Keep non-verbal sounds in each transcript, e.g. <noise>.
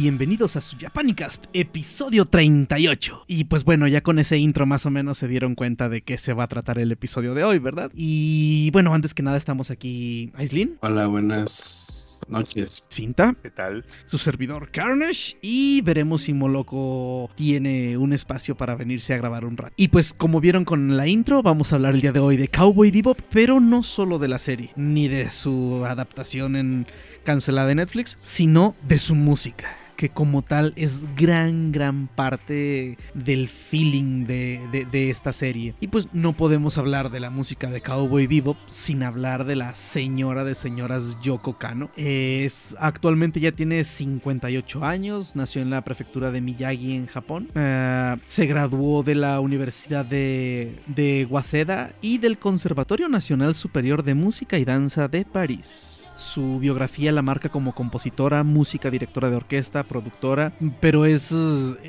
Bienvenidos a su Japanicast, episodio 38. Y pues bueno, ya con ese intro más o menos se dieron cuenta de qué se va a tratar el episodio de hoy, ¿verdad? Y bueno, antes que nada estamos aquí, Aislin, Hola, buenas noches. Cinta, ¿Qué tal? su servidor Carnage y veremos si Moloco tiene un espacio para venirse a grabar un rato. Y pues como vieron con la intro, vamos a hablar el día de hoy de Cowboy Bebop, pero no solo de la serie, ni de su adaptación en cancelada en Netflix, sino de su música que como tal es gran, gran parte del feeling de, de- esta serie. Y pues no podemos hablar de la música de Cowboy Bebop sin hablar de la señora de señoras Yoko Kano. Es, actualmente ya tiene 58 años, nació en la prefectura de Miyagi en Japón. Eh, se graduó de la Universidad de, de Waseda y del Conservatorio Nacional Superior de Música y Danza de París. Su biografía la marca como compositora, música, directora de orquesta, productora, pero es,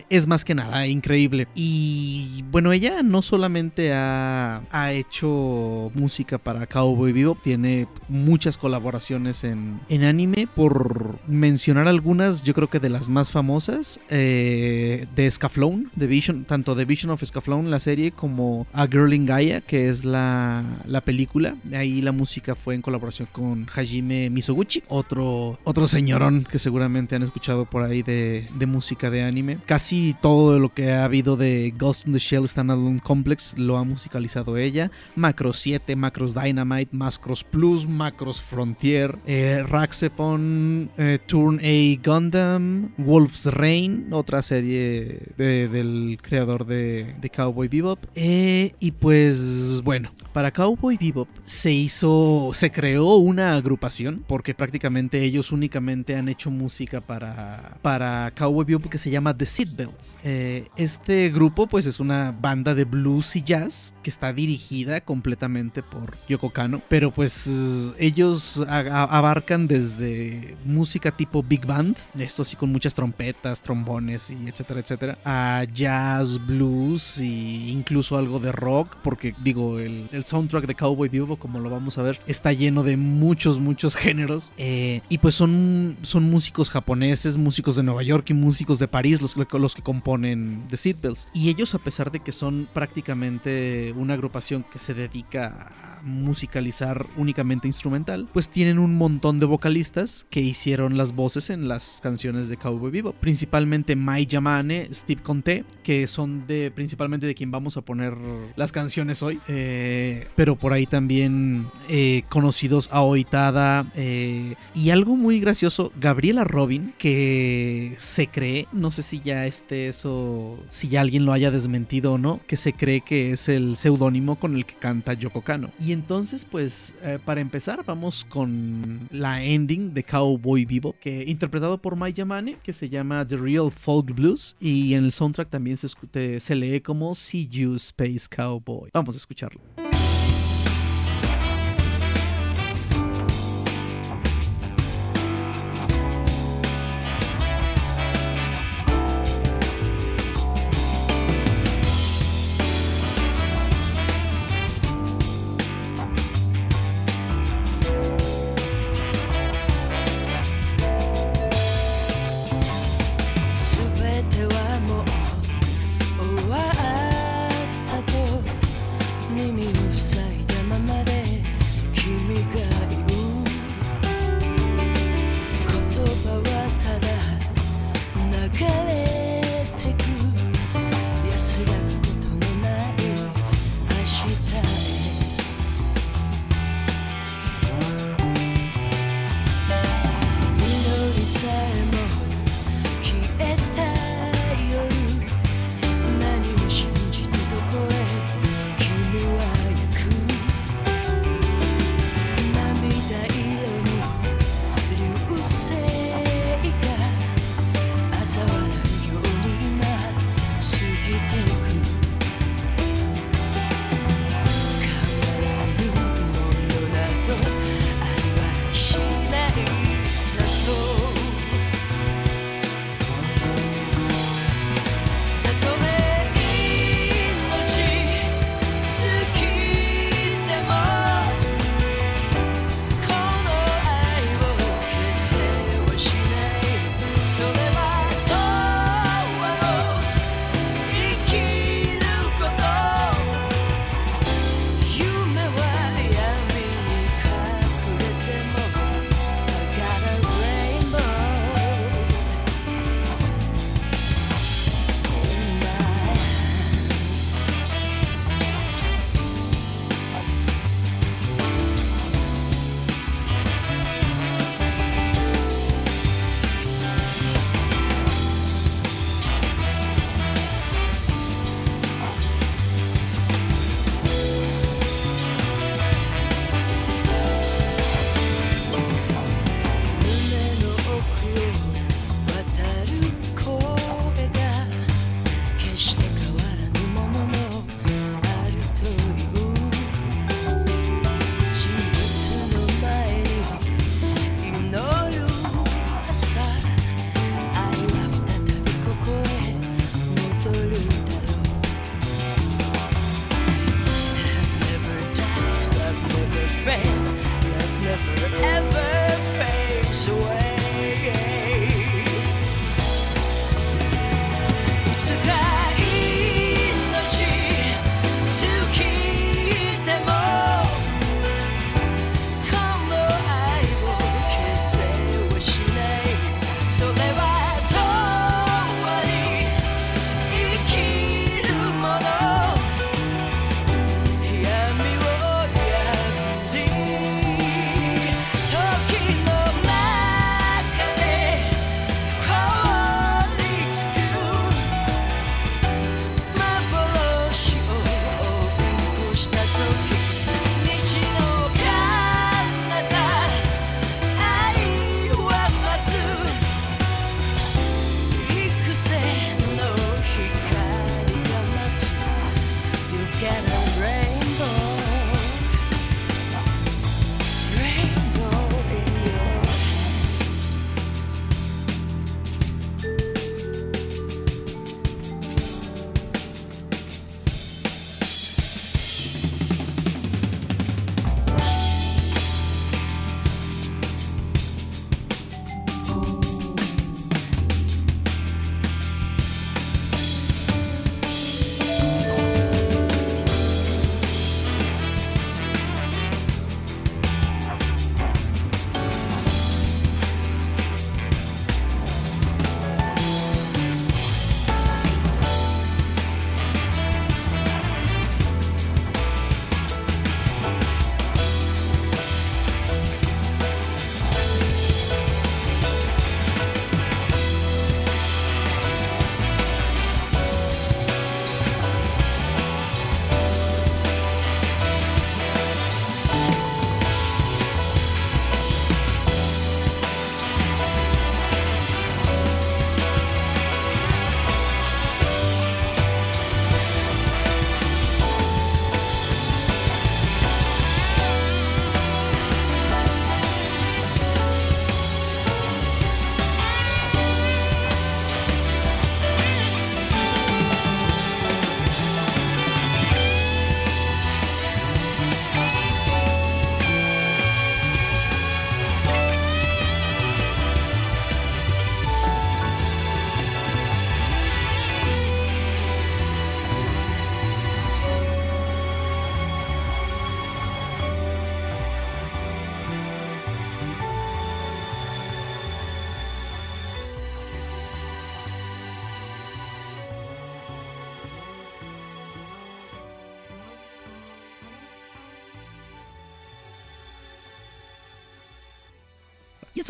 es más que nada increíble. Y bueno, ella no solamente ha, ha hecho música para Cowboy Bebop, tiene muchas colaboraciones en, en anime. Por mencionar algunas, yo creo que de las más famosas, eh, de Scaflone, de Vision, tanto de Vision of Scaflone, la serie, como A Girl in Gaia, que es la, la película. Ahí la música fue en colaboración con Hajime Misoguchi, otro, otro señorón que seguramente han escuchado por ahí de, música de anime. Casi todo lo que ha habido de Ghost in the Shell Standalone Complex lo ha musicalizado ella. Macros 7, Macros Dynamite, Macros Plus, Macros Frontier, eh, Raxepon, eh, Turn A Gundam, Wolf's Rain, otra serie de- del creador de, de Cowboy Bebop. Eh, y pues bueno, para Cowboy Bebop se hizo, se creó una agrupación porque prácticamente ellos únicamente han hecho música para, para Cowboy Bebop que se llama The Seatbelts. Eh, este grupo pues es una banda de blues y jazz que está dirigida completamente por Yoko Kano, pero pues ellos abarcan desde música tipo big band, esto sí con muchas trompetas, trombones y etcétera, etcétera, a jazz, blues e incluso algo de rock, porque digo, el, el soundtrack de Cowboy Bebop, como lo vamos a ver, está lleno de muchos, muchos géneros. eh, y pues son, son músicos japoneses, músicos de Nueva York y músicos de París los, los que componen The Seatbelts. Y ellos, a pesar de que son prácticamente una agrupación que se dedica a musicalizar únicamente instrumental, pues tienen un montón de vocalistas que hicieron las voces en las canciones de Cowboy Bebop. Principalmente Mai Yamane, Steve Conte, que son de principalmente de quien vamos a poner las canciones hoy. Eh, pero por ahí también eh, conocidos a Oitada eh, y algo muy gracioso, Gabriela Robin, que se cree, no sé si ya esté eso, si ya alguien lo haya desmentido o no, que se cree que es el seudónimo con el que canta Yoko Kano. Entonces, pues, eh, para empezar, vamos con la ending de Cowboy Vivo, que interpretado por Mai Yamane, que se llama The Real Folk Blues, y en el soundtrack también se, se lee como See You Space Cowboy. Vamos a escucharlo.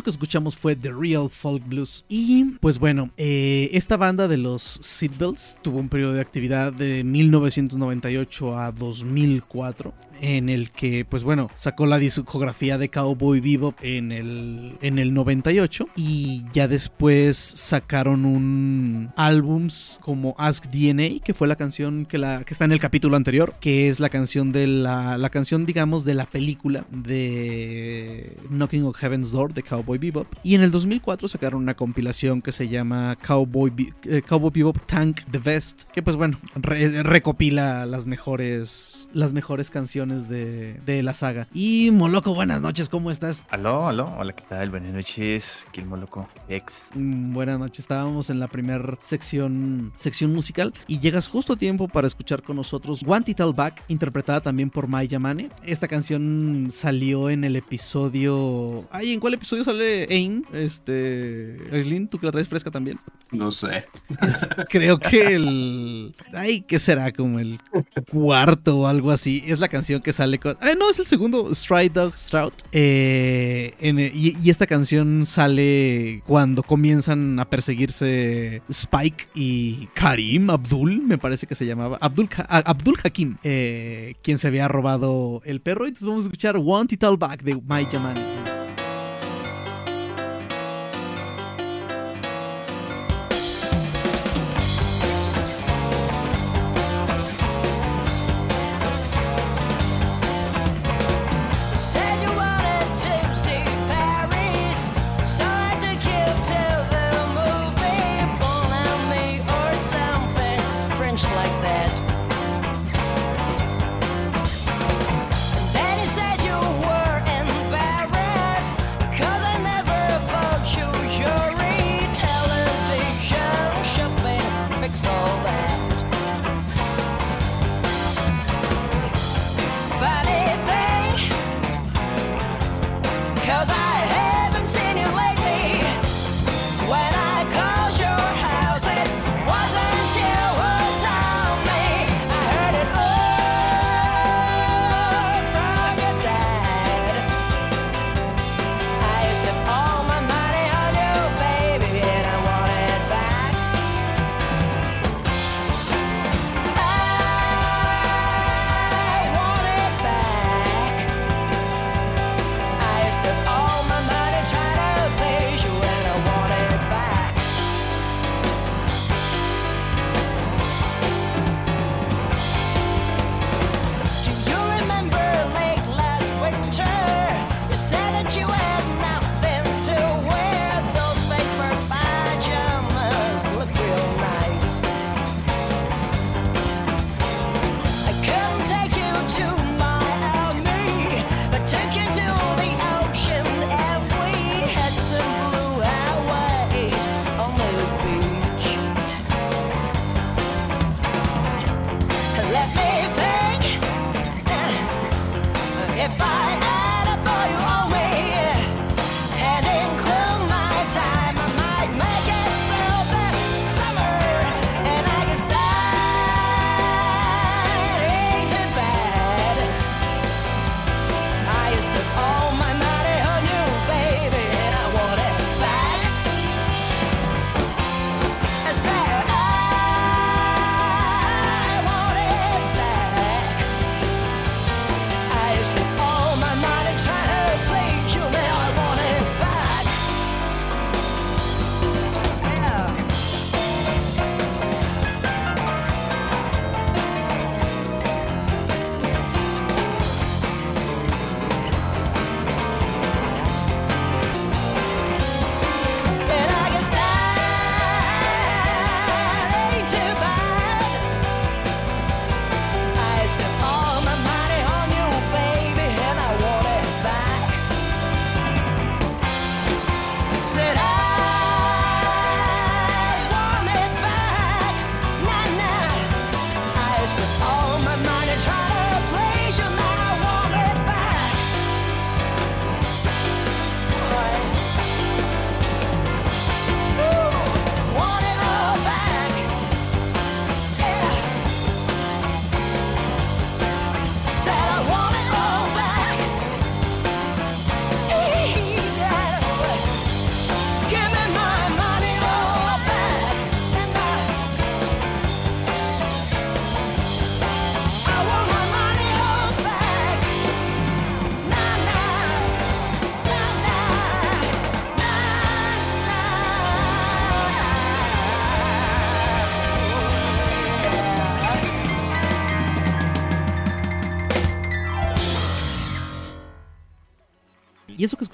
Que escuchamos fue The Real Folk Blues. Y pues bueno, eh, esta banda de los Seatbelts tuvo un periodo de actividad de 1998 a 2004 en el que pues bueno, sacó la discografía de Cowboy Bebop en el, en el 98 y ya después sacaron un álbums como Ask DNA, que fue la canción que, la, que está en el capítulo anterior, que es la canción de la, la canción digamos de la película de Knocking on Heaven's Door de Cowboy Bebop. Y en el 2004 sacaron una compilación que se llama Cowboy, Be- eh, Cowboy Bebop Tank the Best, que pues bueno, re- recopila las mejores, las mejores canciones de, de la saga. Y Moloco, buenas noches, ¿cómo estás? Aló, aló, hola, ¿qué tal? Buenas noches, el Moloco ex. Mm, Buenas noches, estábamos en la primera sección, sección musical y llegas justo a tiempo para escuchar con nosotros One Title Back, interpretada también por Mai Yamane. Esta canción salió en el episodio... Ay, ¿en cuál episodio sale Ain? Este... Aislinn, ¿tú que la traes fresca también? No sé. Es- <laughs> creo que el... Ay, ¿qué será? Como el cuarto o algo así. Es la canción que sale con... Ay, no, es el segundo, Stride Dog Strout. Eh, en y, y esta canción sale cuando comienzan a perseguirse Spike y Karim Abdul, me parece que se llamaba. Abdul, ah, Abdul Hakim, eh, quien se había robado el perro. Y entonces vamos a escuchar One Title Back de My Yamani.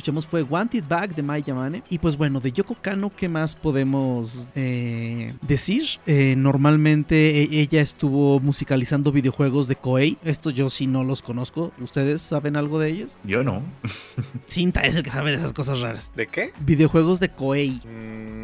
Escuchamos fue Wanted Back de Mai Yamane. Y pues bueno, de Yoko Kano, ¿qué más podemos eh, decir? Eh, normalmente e- ella estuvo musicalizando videojuegos de Koei. Esto yo sí no los conozco. ¿Ustedes saben algo de ellos? Yo no. Cinta es el que sabe de esas cosas raras. ¿De qué? Videojuegos de Koei. Mm,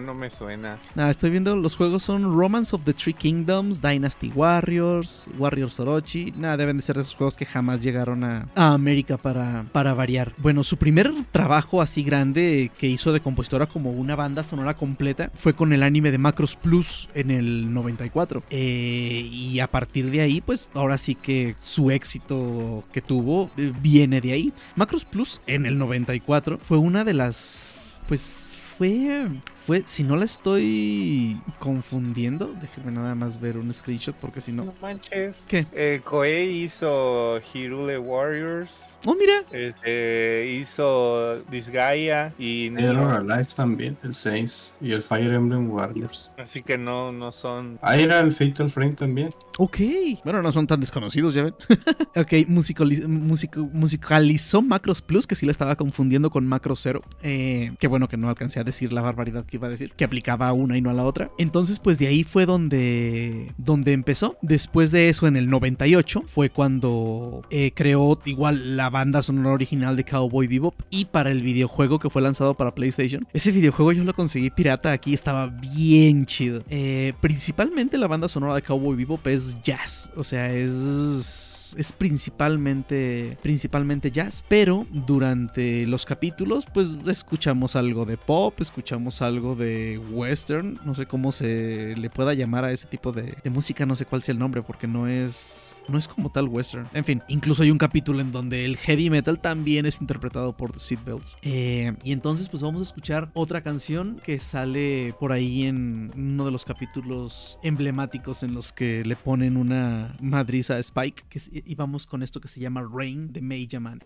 no, me suena. Nada, estoy viendo los juegos son Romance of the Three Kingdoms, Dynasty Warriors, Warriors Orochi. Nada, deben de ser esos juegos que jamás llegaron a, a América para, para variar. Bueno, su primer trabajo así grande que hizo de compositora como una banda sonora completa fue con el anime de Macros Plus en el 94. Eh, y a partir de ahí, pues ahora sí que su éxito que tuvo eh, viene de ahí. Macros Plus en el 94 fue una de las... Pues fue fue, si no la estoy confundiendo, déjenme nada más ver un screenshot porque si no... No manches. ¿Qué? Eh, Koei hizo Hirule Warriors. Oh, mira. Este, hizo Disgaea y Error Neo. Alive también, el 6. Y el Fire Emblem Warriors. Así que no, no son. Ah, era el Fatal Frame también. Ok. Bueno, no son tan desconocidos, ya ven. <laughs> ok, musicali- musico- musicalizó Macros Plus, que sí la estaba confundiendo con Macro Zero. Eh, qué bueno que no alcancé a decir la barbaridad que iba a decir, que aplicaba a una y no a la otra. Entonces, pues de ahí fue donde, donde empezó. Después de eso, en el 98, fue cuando eh, creó igual la banda sonora original de Cowboy Bebop y para el videojuego que fue lanzado para PlayStation. Ese videojuego yo lo conseguí pirata aquí, estaba bien chido. Eh, principalmente la banda sonora de Cowboy Bebop es jazz, o sea, es, es principalmente, principalmente jazz, pero durante los capítulos pues escuchamos algo de pop, escuchamos algo de western, no sé cómo se le pueda llamar a ese tipo de, música, no sé cuál sea el nombre porque no es no es como tal western. En fin, incluso hay un capítulo en donde el heavy metal también es interpretado por The Seatbelts. Eh, y entonces pues vamos a escuchar otra canción que sale por ahí en uno de los capítulos emblemáticos en los que le ponen una madriza a Spike. Que y vamos con esto que se llama Rain de Mei Yaman.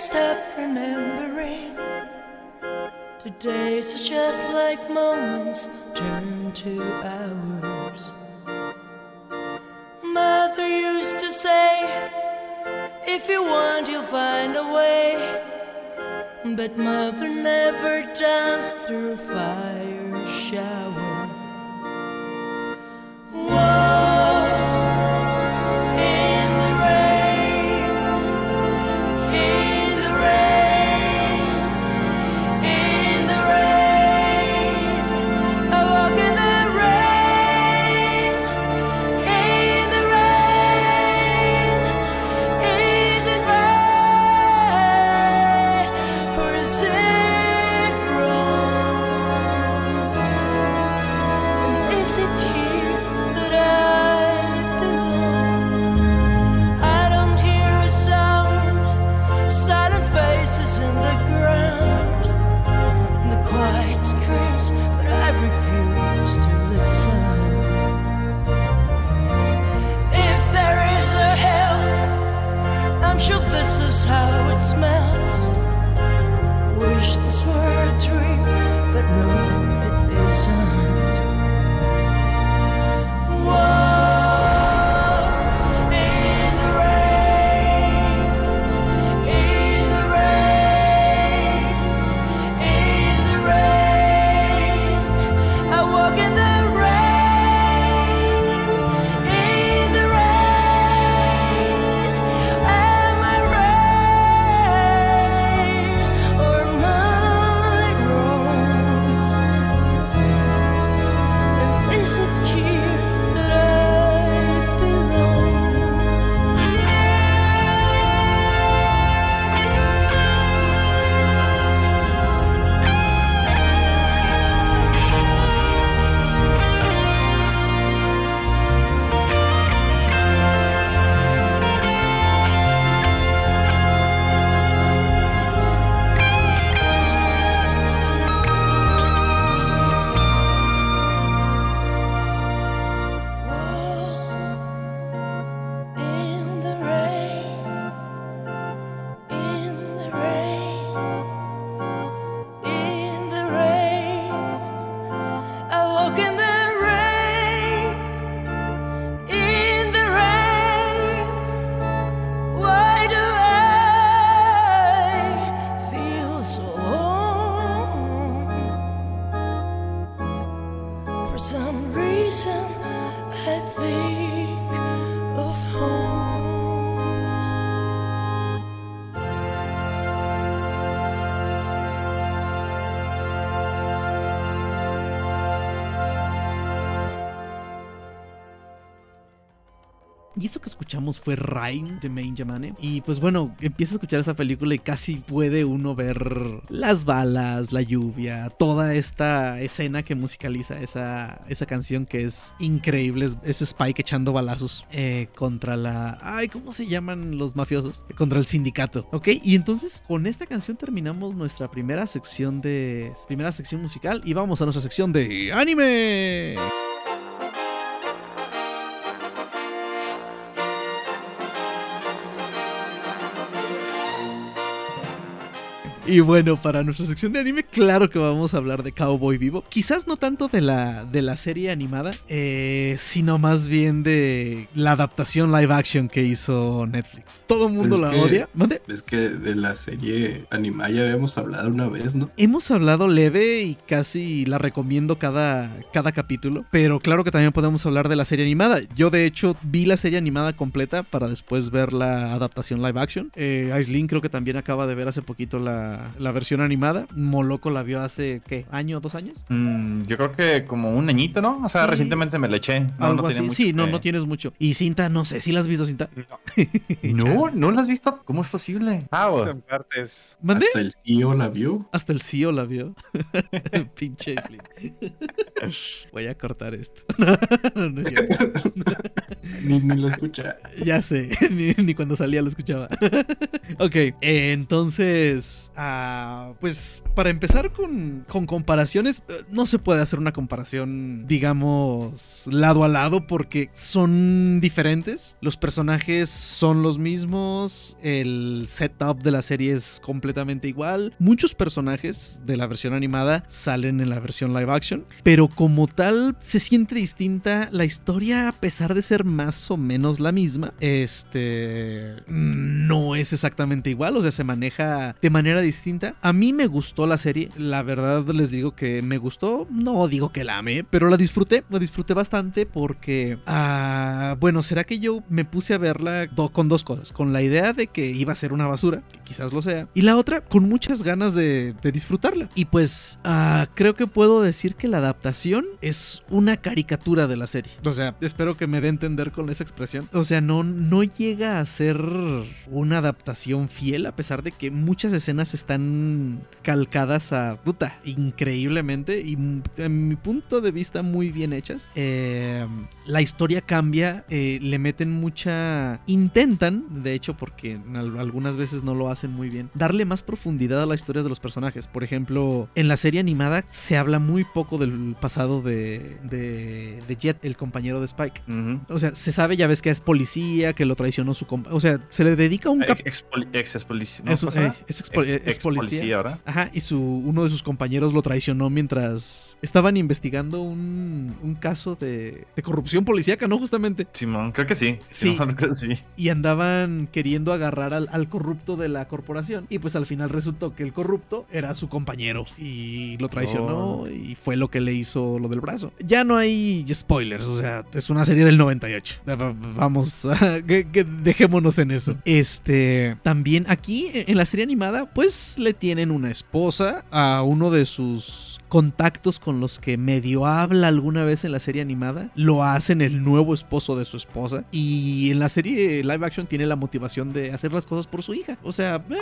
Stop remembering. The days are just like moments turn to hours. Mother used to say, if you want, you'll find a way. But mother never danced through fire shower. Whoa. Some reason, Y eso que escuchamos fue Rain de Main Yamane. Y pues bueno, empieza a escuchar esta película y casi puede uno ver las balas, la lluvia, toda esta escena que musicaliza esa, esa canción que es increíble. Es, Spike echando balazos eh, contra la... Ay, ¿cómo se llaman los mafiosos? Contra el sindicato. ¿Ok? Y entonces con esta canción terminamos nuestra primera sección de... Primera sección musical y vamos a nuestra sección de anime. Y bueno, para nuestra sección de anime, claro que vamos a hablar de Cowboy Vivo. Quizás no tanto de la, de la serie animada, eh, sino más bien de la adaptación live action que hizo Netflix. Todo el mundo la que- odia. ¿Mande? Es que de la serie animada ya habíamos hablado una vez, ¿no? Hemos hablado leve y casi la recomiendo cada, cada capítulo, pero claro que también podemos hablar de la serie animada. Yo de hecho vi la serie animada completa para después ver la adaptación live action. Eh, Aislinn creo que también acaba de ver hace poquito la, la versión animada. Moloco la vio hace, ¿qué? ¿Año, dos años? Mm, yo creo que como un añito, ¿no? O sea, Sí. recientemente me la eché. No, Algo no así. tiene mucho Sí, no, que- no tienes mucho. Y Cinta, no sé, ¿sí la has visto, Cinta? No, <laughs> no la has visto. ¿Cómo es posible? Ah, Visto en partes. ¿Mandé? Hasta el CEO la vio. Hasta el CEO la vio. <laughs> Pinche. <laughs> Voy a cortar esto. no, no es cierto. <laughs> Ni, ni lo escucha. <laughs> Ya sé, <laughs> ni, cuando salía lo escuchaba. ok, entonces, ah, pues para empezar con, con comparaciones, eh, no se puede hacer una comparación, digamos, lado a lado porque son diferentes. Los personajes son los mismos, el setup de la serie es completamente igual. Muchos personajes de la versión animada salen en la versión live action, pero como tal se siente distinta la historia a pesar de ser más o menos la misma. Este no es exactamente igual, o sea, se maneja de manera distinta. A mí me gustó la serie, la verdad les digo que me gustó, no digo que la amé, pero la disfruté, la disfruté bastante porque ah, bueno, será que yo me puse a verla con dos cosas, con la idea de que iba a ser una basura, que quizás lo sea, y la otra con muchas ganas de, disfrutarla. Y pues ah, creo que puedo decir que la adaptación es una caricatura de la serie. O sea, espero que me dé a con esa expresión. O sea, no, no llega a ser una adaptación fiel, a pesar de que muchas escenas están calcadas a puta increíblemente y en mi punto de vista muy bien hechas. Eh, la historia cambia, eh, le meten mucha. Intentan, de hecho, porque algunas veces no lo hacen muy bien, darle más profundidad a las historias de los personajes. Por ejemplo, en la serie animada se habla muy poco del pasado de, de, de Jet, el compañero de Spike. O sea, se sabe, ya ves que es policía, que lo traicionó su compa. O sea, se le dedica un cap. Ex, ex, policía. ¿no? Es, eh, es ex policía. ahora. Ajá, y su, uno de sus compañeros lo traicionó mientras estaban investigando un, un caso de, de corrupción policíaca, ¿no? Justamente. Simón, creo que sí. Sí. Simón, <laughs> creo que sí. Y andaban queriendo agarrar al, al corrupto de la corporación. Y pues al final resultó que el corrupto era su compañero. Y lo traicionó Oh. y fue lo que le hizo lo del brazo. Ya no hay spoilers, o sea, es una serie del 98. Va- Vamos, <laughs> que dejémonos en eso. Este, también aquí en la serie animada, pues le tienen una esposa a uno de sus contactos con los que medio habla alguna vez en la serie animada, lo hacen el nuevo esposo de su esposa y en la serie live action tiene la motivación de hacer las cosas por su hija. O sea, eh,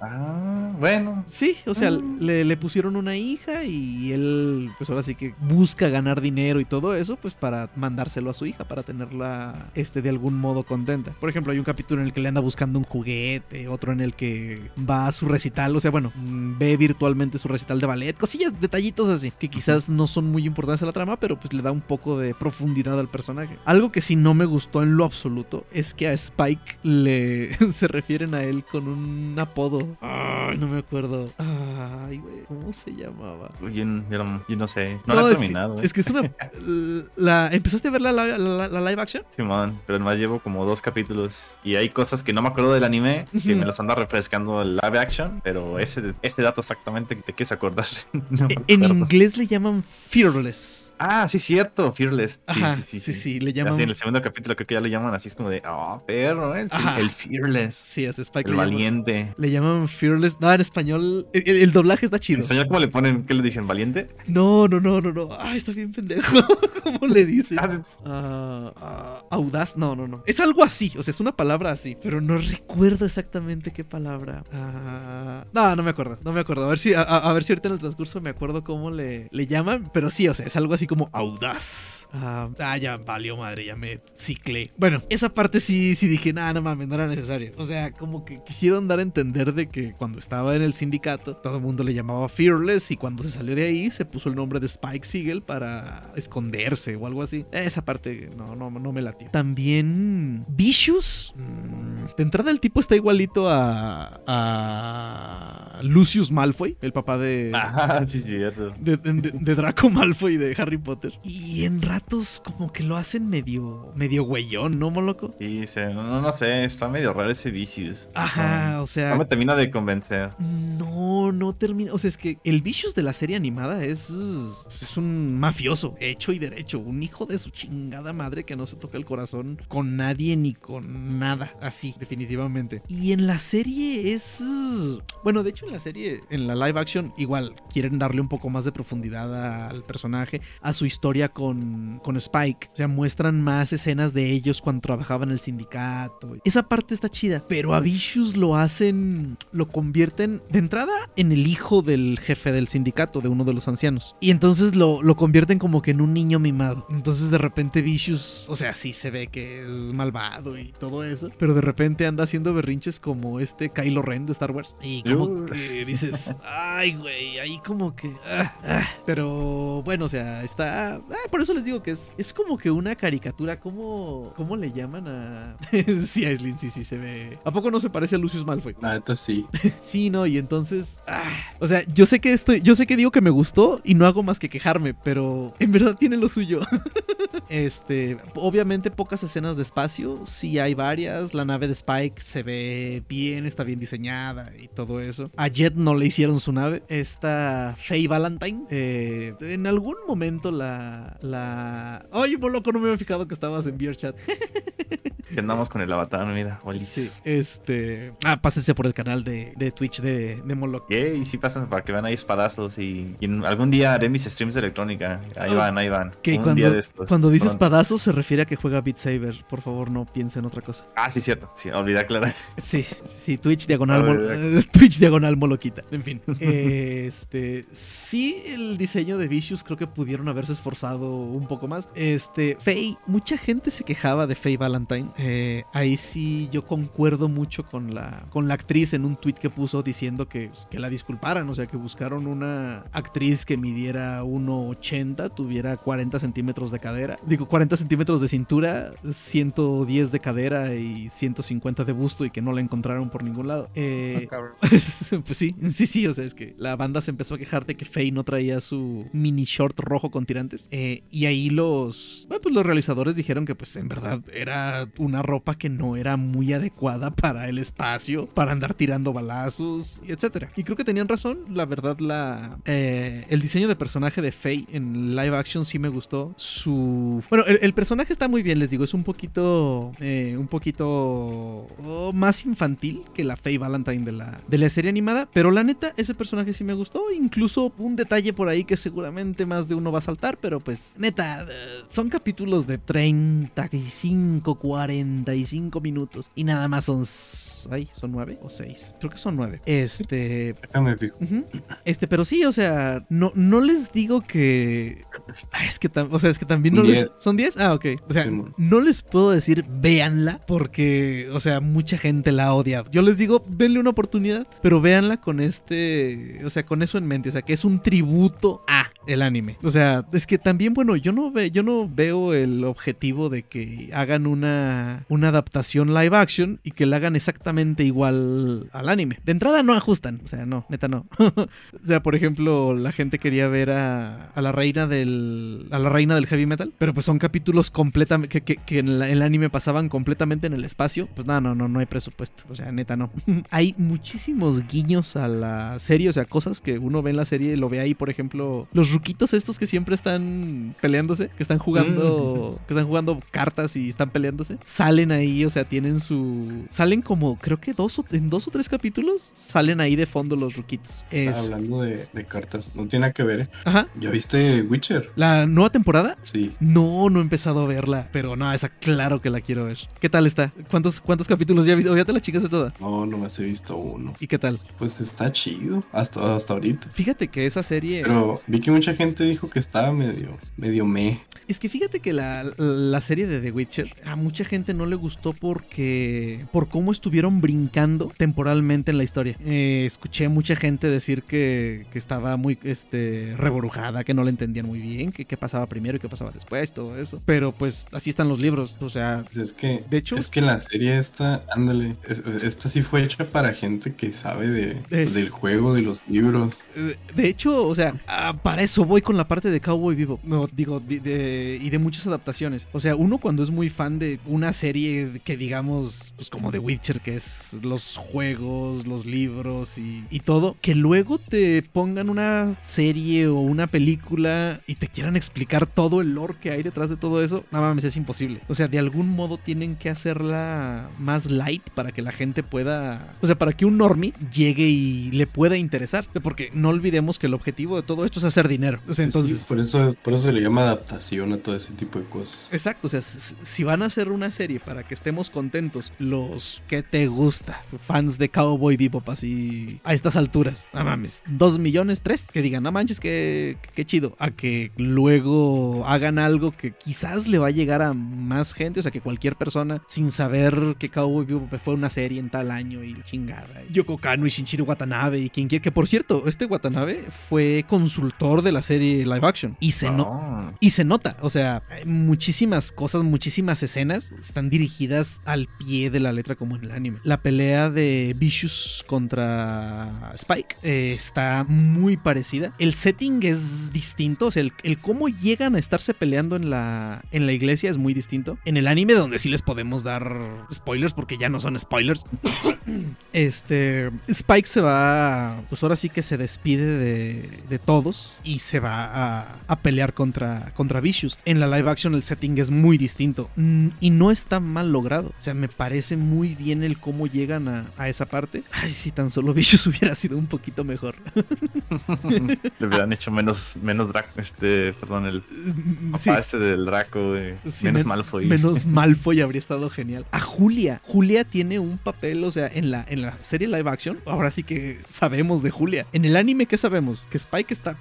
Ah, bueno. sí, o sea, Ah. le, le pusieron una hija y él pues ahora sí que busca ganar dinero y todo eso pues para mandárselo a su hija, para tenerla este de algún modo contenta. Por ejemplo, hay un capítulo en el que le anda buscando un juguete, otro en el que va a su recital, o sea, bueno, mm, ve virtualmente su recital de ballet, cosillas, detallitos así, que quizás no son muy importantes a la trama, pero pues le da un poco de profundidad al personaje. Algo que sí no me gustó en lo absoluto es que a Spike le <laughs> se refieren a él con un apodo. Ay, no me acuerdo. Ay, güey, ¿cómo se llamaba? Yo, no- yo no, yo no sé. No, la he es terminado. eh. Es que es una. <laughs> la, ¿Empezaste a ver la, la- la- la live action? Simón, pero además llevo como dos capítulos y hay cosas que no me acuerdo del anime que me las anda refrescando el live action, pero ese, ese dato exactamente que te quieres acordar. <laughs> no E- En inglés le llaman Fearless. Ah, sí, cierto, Fearless. Sí, Ajá, sí, sí, sí, sí, le llaman- sí, en el segundo capítulo creo que ya lo llaman así, es como de, ah, perro, ¿eh? el, el Fearless, Sí, es Spike. el le llaman- valiente. Le llaman Fearless. No, en español. El, doblaje está En chido. español, ¿cómo le ponen? ¿Qué le dicen? ¿Valiente? No, no, no, no, no. Ay, está bien pendejo. <laughs> ¿Cómo le dicen? Ah, Ah, ah, audaz, no, no, no. Es algo así, o sea, es una palabra así, pero no recuerdo exactamente qué palabra. Ah, no, no me acuerdo, no me acuerdo. A ver si, a, ver si ahorita en el transcurso me acuerdo cómo le, le llaman, pero sí, o sea, es algo así como audaz. Ah, ah, ya valió madre, ya me ciclé. Bueno, esa parte sí, sí dije, nada, no mames, no era necesario. O sea, como que quisieron dar a entender de que cuando estaba en el sindicato, todo el mundo le llamaba Fearless y cuando se salió de ahí se puso el nombre de Spike Siegel para esconderse o algo así. Esa parte no, no, no me latió. También Vicious. mm, De entrada el tipo está igualito a, a Lucius Malfoy, el papá de... Ah, sí, cierto. De, de- de Draco Malfoy de Harry Potter. Y en ratos como que lo hacen medio, medio güeyón, ¿no, moloco? Sí, se- no, no sé, está medio raro ese Vicious. Ajá, o sea... no me termina de convencer. No, no termina. O sea, es que el Vicious de la serie animada es. Es un mafioso, hecho y derecho. Un hijo de su chingada madre que no se toca el corazón con nadie ni con nada. Así, definitivamente. Y en la serie es. Bueno, de hecho, en la serie, en la live action, igual quieren darle un poco más de profundidad al personaje, a su historia con, con Spike. O sea, muestran más escenas de ellos cuando trabajaban en el sindicato. Esa parte está chida, pero a Vicious lo hacen, lo convierten de entrada en el hijo del jefe del sindicato, de uno de los ancianos. Y entonces lo, lo convierten como que en un niño mimado. Entonces de repente Vicious, o sea, sí se ve que es malvado y todo eso, pero de repente anda haciendo berrinches como este Kylo Ren de Star Wars. Y como <laughs> que dices, ay, güey, ahí como que... ah, ah". Pero bueno, o sea, está... ah, por eso les digo que es, es como que una caricatura, ¿cómo, cómo le llaman a...? <laughs> sí, Aislinn, sí, sí, se ve... ¿A poco no se parece a Lucius Malfoy? La neta sí. Sí, <laughs> y entonces, ah, o sea, yo sé que estoy, yo sé que digo que me gustó y no hago más que quejarme, pero en verdad tiene lo suyo. <laughs> este, obviamente pocas escenas de espacio, sí hay varias, la nave de Spike se ve bien, está bien diseñada y todo eso. A Jet no le hicieron su nave, esta Faye Valentine, eh, en algún momento la, la, oye, por loco, no me había fijado que estabas en Beer Chat. <laughs> Que andamos con el avatar, mira, Olis. Sí, este, ah, pásense por el canal de, de Twitch de, de Moloch. Y sí pasan para que vean ahí espadazos y, algún día haré mis streams de electrónica. Ahí Ah, van, ahí van. Que Un cuando, día de estos. cuando Pronto. espadazos se refiere a que juega Beat Saber. Por favor, no piense en otra cosa. Ah, sí, cierto. Sí, olvidé aclarar. Sí, sí, Twitch diagonal, mol- <laughs> Twitch diagonal moloquita. En fin, este, sí, el diseño de Vicious creo que pudieron haberse esforzado un poco más. Este, Faye, mucha gente se quejaba de Faye Valentine. Eh, ahí sí yo concuerdo mucho con la, con la actriz en un tweet que puso diciendo que, que la disculparan, o sea, que buscaron una actriz que midiera 1,80, tuviera 40 centímetros de cadera, digo 40 centímetros de cintura, 110 de cadera y 150 de busto y que no la encontraron por ningún lado. Eh, Cabrón. <laughs> pues sí, sí, sí, o sea, es que la banda se empezó a quejar de que Faye no traía su mini short rojo con tirantes. Eh, y ahí los, bueno, pues los realizadores dijeron que pues en verdad era una ropa que no era muy adecuada para el espacio, para andar tirando balazos, etcétera. Y creo que tenían razón, la verdad, la, eh, el diseño de personaje de Faye en live action sí me gustó. Su, bueno, el, personaje está muy bien, les digo, es un poquito, eh, un poquito oh, más infantil que la Faye Valentine de la, de la serie animada, pero la neta, ese personaje sí me gustó, incluso un detalle por ahí que seguramente más de uno va a saltar, pero pues neta, son capítulos de 35, 45 minutos y nada más son, ay, son 9 o 6, creo que son 9. Este, Déjame. Ujú. Este, pero sí, o sea, no, no les digo que. Es que, o sea, es que también no les. ¿Son 10? Ah, ok. O sea, Sí, no les puedo decir véanla porque, o sea, mucha gente la ha odiado. Yo les digo, denle una oportunidad, pero véanla con este. O sea, con eso en mente. O sea, que es un tributo a. el anime. O sea, es que también, bueno, yo no, ve, yo no veo el objetivo de que hagan una, una adaptación live action y que la hagan exactamente igual al anime. De entrada no ajustan, o sea, no, neta no. <laughs> o sea, por ejemplo, la gente quería ver a, a la reina del a la reina del heavy metal, pero pues son capítulos completamente que, que- en la- el anime pasaban completamente en el espacio. Pues no, no, no, no hay presupuesto, o sea, neta no. <laughs> hay muchísimos guiños a la serie, o sea, cosas que uno ve en la serie y lo ve ahí, por ejemplo, los ruquitos estos que siempre están peleándose, que están jugando, que están jugando cartas y están peleándose, salen ahí, o sea, tienen su, salen como, creo que dos o, en dos o tres capítulos, salen ahí de fondo los ruquitos. Es- Hablando de, de cartas, no tiene nada que ver. ¿eh? Ajá. ¿Ya viste Witcher? La nueva temporada. Sí. No, no he empezado a verla, pero no, esa claro que la quiero ver. ¿Qué tal está? ¿Cuántos, cuántos capítulos ya viste? ¿O ya te la chicas de toda? No, nomás he visto uno. ¿Y qué tal? Pues está chido hasta, hasta ahorita. Fíjate que esa serie... Pero vi que mucha gente dijo que estaba medio, medio me. Es que fíjate que la, la serie de The Witcher a mucha gente no le gustó porque por cómo estuvieron brincando temporalmente en la historia. Eh, escuché mucha gente decir que, que estaba muy este, reborujada, que no la entendían muy bien, que qué pasaba primero y qué pasaba después, todo eso. Pero pues así están los libros, o sea... Pues es que, De hecho- es que la serie esta, ándale, es- esta sí fue hecha para gente que sabe de, Es- del juego, de los libros. Eh, De hecho, o sea, para eso voy con la parte de Cowboy Vivo. No, digo, de, y de muchas adaptaciones. O sea, uno cuando es muy fan de una serie que digamos, pues como The Witcher, que es los juegos, los libros y, y todo, que luego te pongan una serie o una película y te quieran explicar todo el lore que hay detrás de todo eso, nada más es imposible. O sea, de algún modo tienen que hacerla más light para que la gente pueda, o sea, para que un normie llegue y le pueda interesar. Porque no olvidemos que el objetivo de todo esto es hacer dinero. O sea, Sí, entonces... por, eso, por eso se le llama adaptación a todo ese tipo de cosas. Exacto, o sea, si van a hacer una serie para que estemos contentos, los que te gusta, fans de Cowboy Bebop así a estas alturas, no mames, dos millones, tres, que digan, no manches, qué, qué chido, a que luego hagan algo que quizás le va a llegar a más gente, o sea, que cualquier persona sin saber que Cowboy Bebop fue una serie en tal año y chingada, Yoko Kano y Shinjiro Watanabe y quien quiera, que por cierto, este Watanabe fue consultor de la serie live action y se, no, Ah. y se nota, o sea, muchísimas cosas, muchísimas escenas están dirigidas al pie de la letra como en el anime. La pelea de Vicious contra Spike eh, está muy parecida. El setting es distinto, o sea, el, el cómo llegan a estarse peleando en la, en la iglesia es muy distinto. En el anime donde sí les podemos dar spoilers porque ya no son spoilers. <coughs> Este, Spike se va, pues ahora sí que se despide de, de todos y se va a, a pelear contra, contra Vicious. En la live action el setting es muy distinto mm, y no está mal logrado. O sea, me parece muy bien el cómo llegan a, a esa parte. Ay, si tan solo Vicious <laughs> hubiera sido un poquito mejor. Le hubieran hecho menos, menos Draco, este, perdón, el papá Sí. este del Draco, güey. Sí, menos men- Malfoy. Menos <laughs> Malfoy habría estado genial. A Julia. Julia tiene un papel, o sea, en la, en la serie live action. Ahora sí que sabemos de Julia. En el anime, ¿qué sabemos? Que Spike está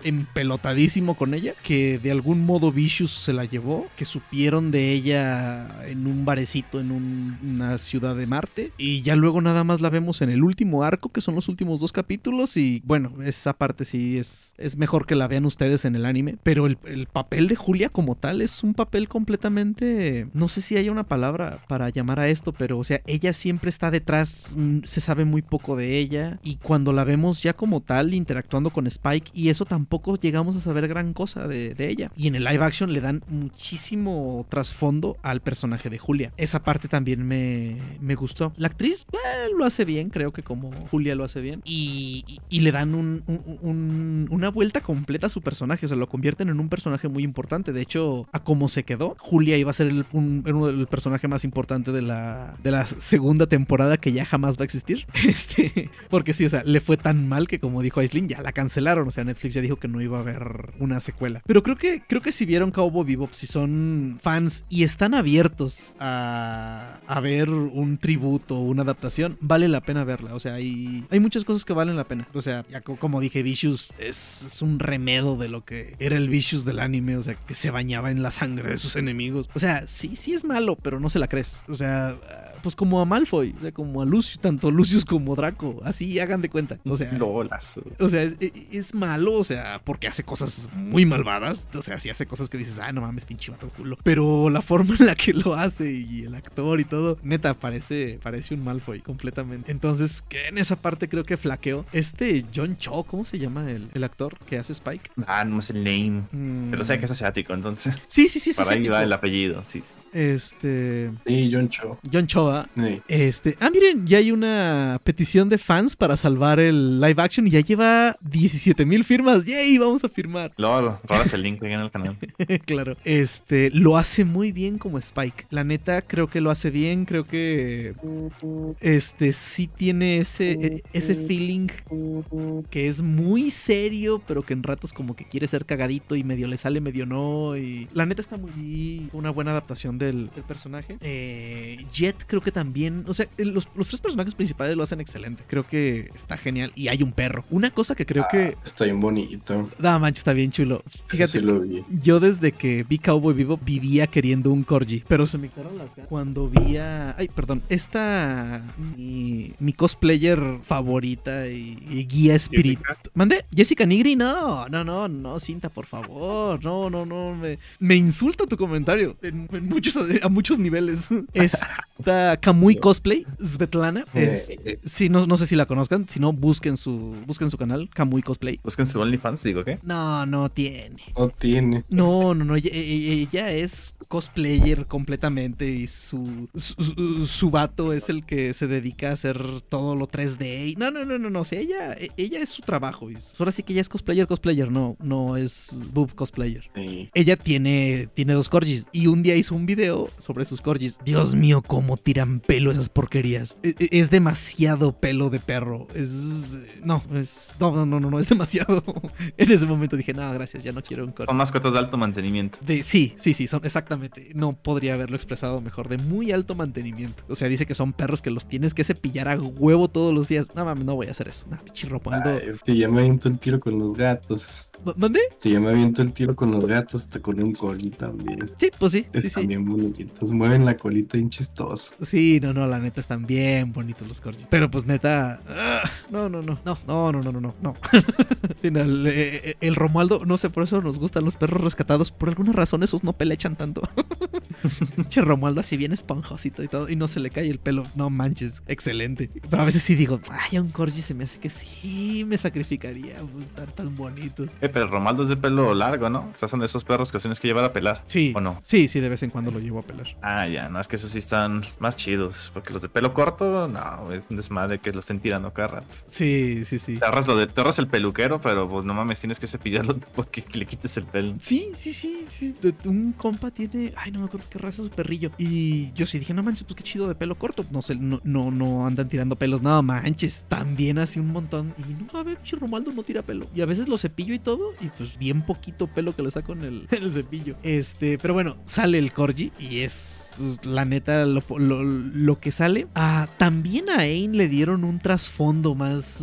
con ella. Que de algún modo Vicious se la llevó. Que supieron de ella en un barecito en un- una ciudad de Marte. Y ya luego nada más la vemos en el último arco, que son los últimos dos capítulos. Y bueno, esa parte sí es, es mejor que la vean ustedes en el anime. Pero el, el papel de Julia como tal es un papel completamente... No sé si hay una palabra para llamar a esto, pero o sea, ella siempre está detrás, mm, se sabe muy poco de ella. Y cuando la vemos ya como tal interactuando con Spike, y eso tampoco llegamos a saber gran cosa de, ella. Y en el live action le dan muchísimo trasfondo al personaje de Julia. Esa parte también me, me gustó. La actriz eh, lo hace bien, creo que como Julia lo hace bien. Y, le dan un- un- un- una vuelta completa a su personaje. O sea, lo convierten en un personaje muy importante. De hecho, a como se quedó, Julia iba a ser el, personaje más importante de la, de la segunda temporada que ya jamás va a existir. <laughs> Este, porque sí, o sea, le fue tan mal que como dijo Aislinn, ya la cancelaron. O sea, Netflix ya dijo que no iba a haber una secuela. Pero creo que, creo que si vieron Cowboy Bebop, si son fans y están abiertos a, a ver un tributo o una adaptación, vale la pena verla. O sea, hay, hay muchas cosas que valen la pena. O sea, ya co- como dije, Vicious es, es un remedo de lo que era el Vicious del anime. O sea, que se bañaba en la sangre de sus enemigos. O sea, sí, sí es malo, pero no se la crees. O sea, pues como a Malfoy, o sea, como a Lucius, tanto Lucius como Draco, así hagan de cuenta. O sea, Lolas. o sea, es, es malo, o sea, porque hace cosas muy malvadas. O sea, sí hace cosas que dices, ah, no mames, pinche vato culo. Pero la forma en la que lo hace y el actor y todo, neta, parece, parece un Malfoy completamente. Entonces, que en esa parte creo que flaqueó. Este John Cho, ¿cómo se llama el, el actor que hace Spike? Ah, no es el name. Mm, Pero sé que es asiático, entonces. Sí, sí, sí, es Para ahí va el apellido, sí. sí. Este. Sí, John Cho. John Sí. Este, ah, miren, ya hay una petición de fans para salvar el live action y ya lleva 17 mil firmas. ¡Yay! Vamos a firmar. Luego rolas el link ahí en el canal. <laughs> claro. Este, lo hace muy bien como Spike. La neta, creo que lo hace bien. Creo que. Este, sí tiene ese, e- ese feeling que es muy serio, pero que en ratos como que quiere ser cagadito y medio le sale, medio no. Y la neta está muy. Una buena adaptación del, del personaje. Eh, Jet, creo que también. O sea, los, los tres personajes principales lo hacen excelente. Creo que está genial. Y hay un perro. Una cosa que creo que. Está bien bonito. Da mancha, está bien chulo. Fíjate. sí lo vi. Yo desde que vi Cowboy Vivo vivía queriendo un corgi, pero se me quedaron las ganas cuando vi a... Ay, perdón, esta... Mi, mi cosplayer favorita y, y guía espiritual. ¿Mande? Jessica Nigri, no, no, no, no, cinta, por favor, no, no, no, me, me insulta tu comentario en, en muchos, a muchos niveles. <laughs> Esta Kamui Cosplay, Svetlana, es... Sí, no, no sé si la conozcan, si no, busquen su, busquen su canal, Kamui Cosplay. Busquen su OnlyFans, digo, ¿qué? No, no tiene. no tiene. No, no, no, ella, es cosplayer completamente y su, su, su- su vato es el que se dedica a hacer todo lo 3D. y- no, no, no, no, no, o sea, ella, ella es su trabajo. y ahora sí que ella es cosplayer, cosplayer, no, no es boob cosplayer. Sí. Ella tiene, tiene dos corgis y un día hizo un video sobre sus corgis. Dios mío, cómo tiran pelo esas porquerías. E- e- Es, demasiado pelo de perro. Es... No, es... No, no, no, no, no, es demasiado. <laughs> en ese momento dije, no, gracias, ya no quiero un corgi. Son mascotas de alto mantenimiento. De, sí, sí, sí, son exactamente. No podría haberlo expresado mejor. De muy alto mantenimiento. O sea, dice que son perros que los tienes que cepillar a huevo todos los días. No mames, no voy a hacer eso. No. Ay, sí, ya me aviento el tiro con los gatos. ¿M- ¿Mande? Si ya me aviento el tiro con los gatos, hasta con un corgi también. Sí, pues sí. Sí, Están sí. bien bonitos. Mueven la colita bien chistoso. Sí, no, no, la neta están bien bonitos los corgis. Pero pues neta. ah, no, no, no. No, no, no, no, no, no. no. <laughs> Sí, no, el, eh, el Romualdo, no sé, por eso nos gustan los perros rescatados. Por alguna razón esos no pelechan tanto. <laughs> Che, Romualdo así bien esponjosito y todo. Y no se le cae el pelo. No manches, excelente. Pero a veces sí digo, ay, a un corgi se me hace que sí me sacrificaría por estar tan bonitos. Eh, pero Romaldo es de pelo largo, ¿no? O sea, son de esos perros que los tienes que llevar a pelar. Sí. ¿O no? Sí, sí, de vez en cuando lo llevo a pelar. Ah, ya, no, es que esos sí están más chidos. Porque los de pelo corto, no, es un desmadre que los estén tirando cada rato. Sí, sí, sí. Te lo de, te el peluquero, pero pues no mames, tienes que cepillarlo <laughs> porque le quites el pelo. Sí, sí, sí, sí. Un compa tiene. Ay, no me acuerdo qué raza su perrillo. Y yo sí dije, no manches, pues qué chido de pelo corto. No sé, no, no, no andan tirando pelos. No manches. También hace un montón. Y no, a ver, pinche Romualdo no tira pelo. Y a veces lo cepillo y todo. Y pues bien poquito pelo que le saco en el, <laughs> en el cepillo. Este, pero bueno, sale el corgi y es. Pues, La neta, lo, lo- lo que sale. Ah, también a Ain le dieron un trasfondo más.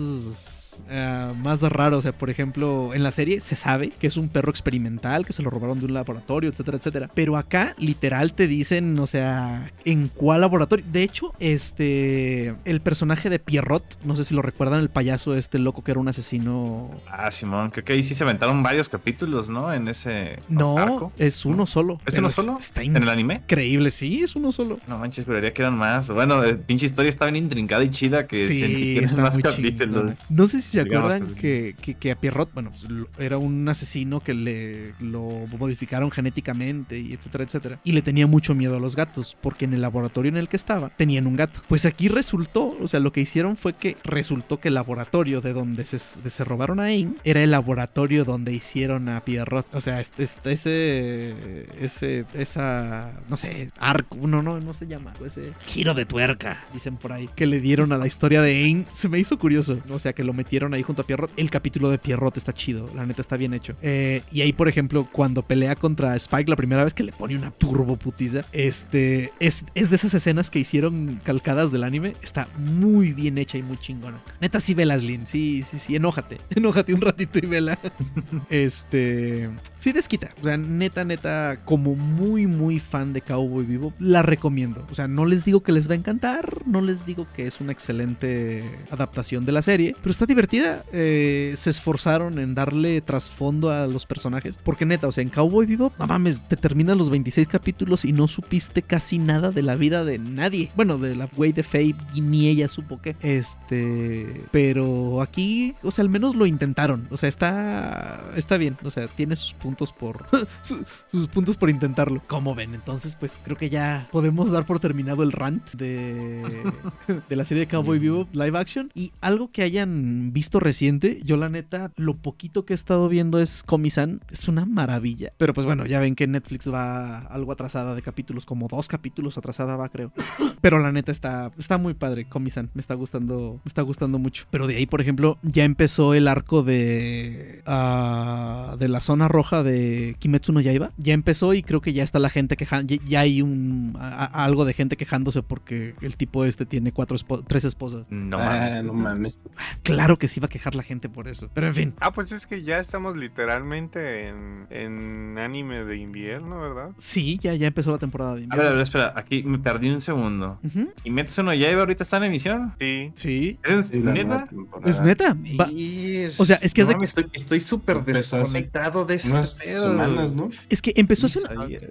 Ah, más raro, o sea, por ejemplo, en la serie se sabe que es un perro experimental, que se lo robaron de un laboratorio, etcétera, etcétera. Pero acá, literal, te dicen, o sea, en cuál laboratorio. De hecho, este, el personaje de Pierrot, no sé si lo recuerdan, el payaso este loco que era un asesino. Ah, Simón, creo que ahí sí se aventaron varios capítulos, ¿no? En ese No, arco. es uno ¿No? solo. ¿Es pero uno solo? Está ¿En el anime? increíble, sí, es uno solo. No manches, esperaría que eran más. Bueno, eh, pinche historia está bien intrincada y chida que sentí que eran está más capítulos. No sé si se acuerdan que- que, a Pierrot, bueno, pues, era un asesino que le lo modificaron genéticamente y etcétera, etcétera. Y le tenía mucho miedo a los gatos, porque en el laboratorio en el que estaba tenían un gato. Pues aquí resultó, o sea, lo que hicieron fue que resultó que el laboratorio de donde se, de se robaron a Ain era el laboratorio donde hicieron a Pierrot. O sea, este, este- ese, ese, esa, no sé, arco, no, no, no se llama, ese giro de tuerca, dicen por ahí, que le dieron a la historia de Ain. Se me hizo curioso, o sea, que lo metieron metieron ahí junto a Pierrot. El capítulo de Pierrot está chido, la neta está bien hecho. Eh, y ahí, por ejemplo, cuando pelea contra Spike la primera vez que le pone una turbo putiza, este, es, es de esas escenas que hicieron calcadas del anime. Está muy bien hecha y muy chingona. Neta, sí velas, Lin. Sí, sí, sí, enójate. <laughs> Enójate un ratito y vela. <laughs> este, sí desquita. O sea, neta, neta, como muy, muy fan de Cowboy Vivo, la recomiendo. O sea, no les digo que les va a encantar, no les digo que es una excelente adaptación de la serie, pero está divertida. Eh, se esforzaron en darle trasfondo a los personajes, porque neta, o sea, en Cowboy Vivo, no mames, te terminan los 26 capítulos y no supiste casi nada de la vida de nadie. Bueno, de la güey de Faye y ni ella supo qué. Este, pero aquí, o sea, al menos lo intentaron. O sea, está, está bien. O sea, tiene sus puntos por, <laughs> su- sus puntos por intentarlo. Como ven, entonces, pues creo que ya podemos dar por terminado el rant de, <laughs> de la serie de Cowboy Vivo live action. Y algo que hayan visto reciente, yo la neta, lo poquito que he estado viendo es Comisan. Es una maravilla. Pero pues bueno, ya ven que Netflix va algo atrasada de capítulos, como dos capítulos atrasada va, creo. <coughs> Pero la neta está, está muy padre, Comisan. Me está gustando, me está gustando mucho. Pero de ahí, por ejemplo, ya empezó el arco de ah, de la zona roja de Kimetsu no Yaiba. Ya empezó y creo que ya está la gente quejando. Ya, ya hay un a- a- algo de gente quejándose porque el tipo este tiene cuatro espo- tres esposas. No Ah, mames. no mames. Claro que sí va a quejar la gente por eso. Pero en fin. Ah, pues es que ya estamos literalmente en, en anime de invierno, ¿verdad? Sí, ya, ya empezó la temporada de A ver, a invierno. ver, espera, aquí me perdí un segundo. Ujú, ¿Y Metsu no Yaiba ahorita está en emisión? Sí. Sí. ¿Es Sí, neta? ¿Es neta? Va- O sea, es que es de- estoy estoy súper desconectado de este semanas, ¿no? Es que empezó, hace,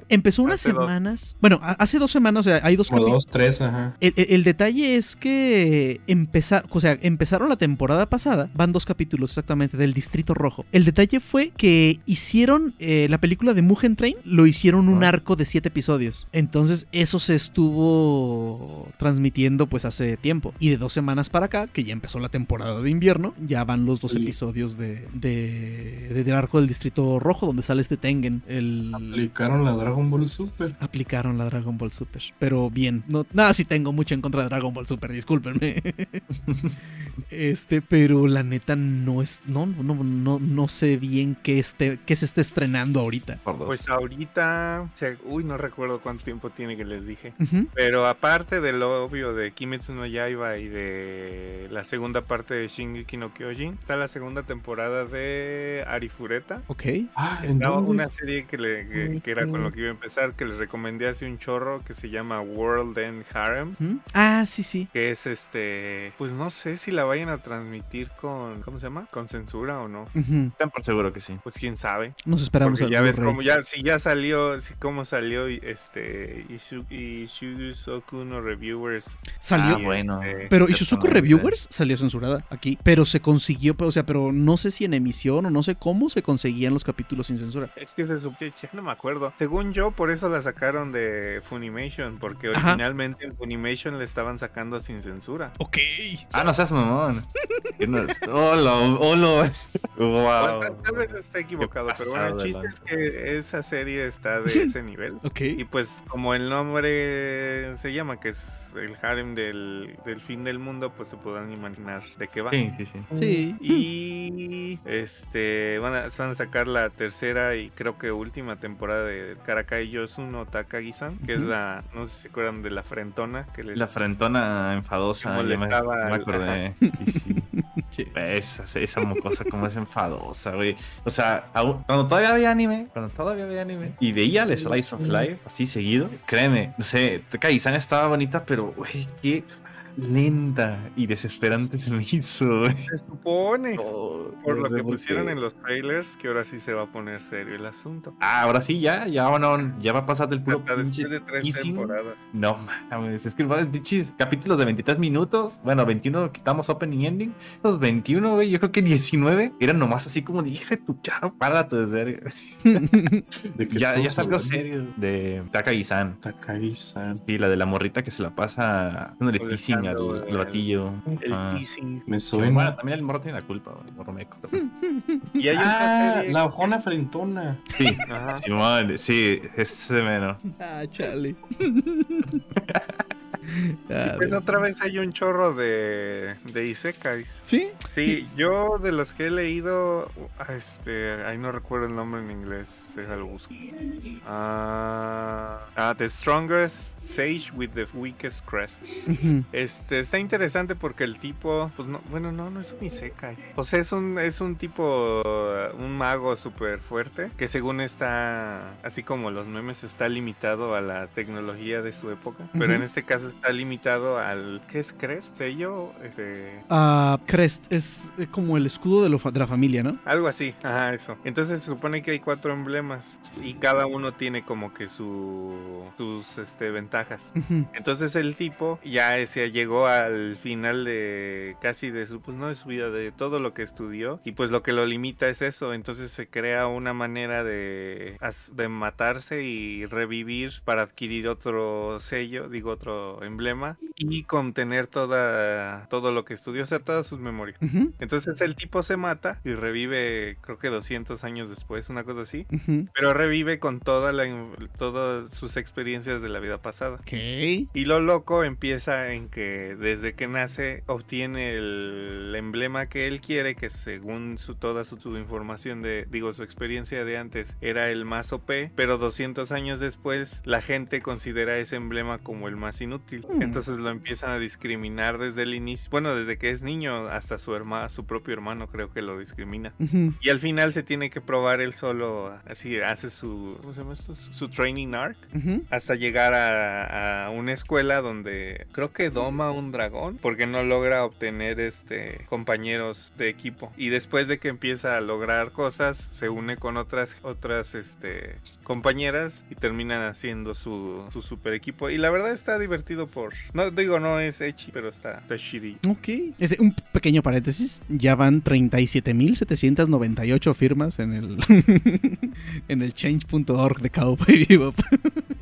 empezó unas Hace dos. semanas. Bueno, hace dos semanas, o sea, hay dos Como dos, tres, ajá. El, el- el detalle es que empeza- o sea, empezaron la temporada pasada, van dos capítulos exactamente del Distrito Rojo. El detalle fue que hicieron eh, la película de Mugen Train, lo hicieron un arco de siete episodios. Entonces eso se estuvo transmitiendo pues hace tiempo. Y de dos semanas para acá, que ya empezó la temporada de invierno, ya van los dos episodios de, de- de- del arco del Distrito Rojo, donde sale este Tengen, el... Aplicaron la Dragon Ball Super. Aplicaron la Dragon Ball Super. Pero bien. No, nada, sí tengo mucho en contra de Dragon Ball Super, discúlpenme. <laughs> este, pero la neta no es. No, no, no, no sé bien qué, esté, qué se está estrenando ahorita. Pues ahorita, se- uy, no recuerdo cuánto tiempo tiene que les dije. Pero aparte de lo obvio de Kimetsu no Yaiba y de la segunda parte de Shingeki no Kyojin, está la segunda temporada de Arifureta. Ok. Ah, ¿en Estaba una serie que, le, que, que era con lo que iba a empezar, que les recomendé hace un chorro, que se llama World End Harem. Ah, sí, sí. Que es este, pues no sé si la vayan a transmitir con, ¿cómo se llama? Con censura o no. Ten por seguro que sí. Pues quién sabe. Nos esperamos Porque ya ves como ya, si ya salió, si cómo salió y, este Ishuzoku no Reviewers. Salió. Ah, bueno. este, Pero está, Reviewers salió censurada aquí. Pero se consiguió, o sea, pero no sé si en emisión o no sé cómo se conseguían los capítulos sin censura. Es que se supo, ya no me acuerdo. Según yo, por eso la sacaron de Funimation, porque Ajá. originalmente en Funimation le estaban sacando sin censura. Ok. Ah, no seas mamón. <laughs> Hola, hola. Wow. tal, tal vez esté equivocado, pero bueno, el chiste es que esa serie está de ese nivel. Ok. Y pues como el nombre se llama, que es el harem del, del fin del mundo, pues se podrán imaginar de qué va. Sí, sí, sí. Sí. Y este van a, van a sacar la tercera y creo que última temporada de Karakai Yosuno Takagi-san, que es la, no sé si se acuerdan de la frentona que les La frentona enfadosa. Me, molestaba me al- acordé. Y sí. <laughs> Sí. Esa, esa mocosa como es enfadosa, güey. O sea, cuando todavía había anime, cuando todavía había anime, y veía el Slice of Life así seguido, créeme, no sé, Takagi-san estaba bonita, pero, güey, qué lenta y desesperante se me hizo, güey. se supone Oh, por no lo que pusieron en los trailers que ahora sí se va a poner serio el asunto. Ah, ahora sí, ya, ya, bueno, ya va a pasar del puro Hasta pinche después de tres teasing. temporadas. No mames, es que va, pinches capítulos de 23 minutos. Bueno, 21 quitamos opening y ending. Esos 21, güey, yo creo que 19 eran nomás así como dije, tu chavo, párate <laughs> de ser. ¿De qué Ya, ya estamos es algo hablando? serio. De Takagi-san. Takagi-san. Sí, la de la morrita que se la pasa haciéndole al el- batillo. El Ah. teasing. Me Sí, Bueno, suena. también el morro tiene la culpa, güey, el morro meco. <laughs> Y hay Ah, serie. la ojona frentona. Sí. Simón, sí, ese menos. Ah, chale. <laughs> Ah, Pues otra vez hay un chorro de, de isekais. ¿Sí? Sí, yo de los que he leído, ah, este, ahí no recuerdo el nombre en inglés, déjalo busco. Ah, ah, The Strongest Sage with the Weakest Crest. Este, está interesante porque el tipo, pues no, bueno, no, no es un Isekai. O sea, es un, es un tipo, un mago súper fuerte, que según está, así como los memes, está limitado a la tecnología de su época. Pero en este caso está limitado al, ¿qué es Crest? ¿Sello? Este... Ah, Crest es eh, como el escudo de, lo fa- de la familia, ¿no? Algo así, ajá, eso. Entonces se supone que hay cuatro emblemas y cada uno tiene como que su, sus este, ventajas. Entonces el tipo ya ese, llegó al final de casi de su, pues no de su vida, de todo lo que estudió y pues lo que lo limita es eso. Entonces se crea una manera de, de matarse y revivir para adquirir otro sello, digo otro emblema y contener toda, todo lo que estudió, o sea, todas sus memorias. Entonces el tipo se mata y revive, creo que 200 años después, una cosa así. Pero revive con toda la, todas sus experiencias de la vida pasada. Y lo loco empieza en que desde que nace obtiene el emblema que él quiere, que según su, toda su, su información de, digo, su experiencia de antes era el más OP, pero 200 años después la gente considera ese emblema como el más inútil. Mm. Entonces lo empiezan a discriminar desde el inicio, bueno, desde que es niño hasta su hermano, su propio hermano creo que lo discrimina. Y al final se tiene que probar él solo, así hace su, ¿cómo se llama esto? Su training arc hasta llegar a, a una escuela donde creo que doma un dragón porque no logra obtener este compañeros de equipo y después de que empieza a lograr cosas se une con otras otras este compañeras y terminan haciendo su, su super equipo y la verdad está divertido por no digo no es echi pero está está shitty Ok. Este, un pequeño paréntesis. Ya van 37.798 firmas en el <laughs> en el change.org de Cowboy Bebop. <laughs>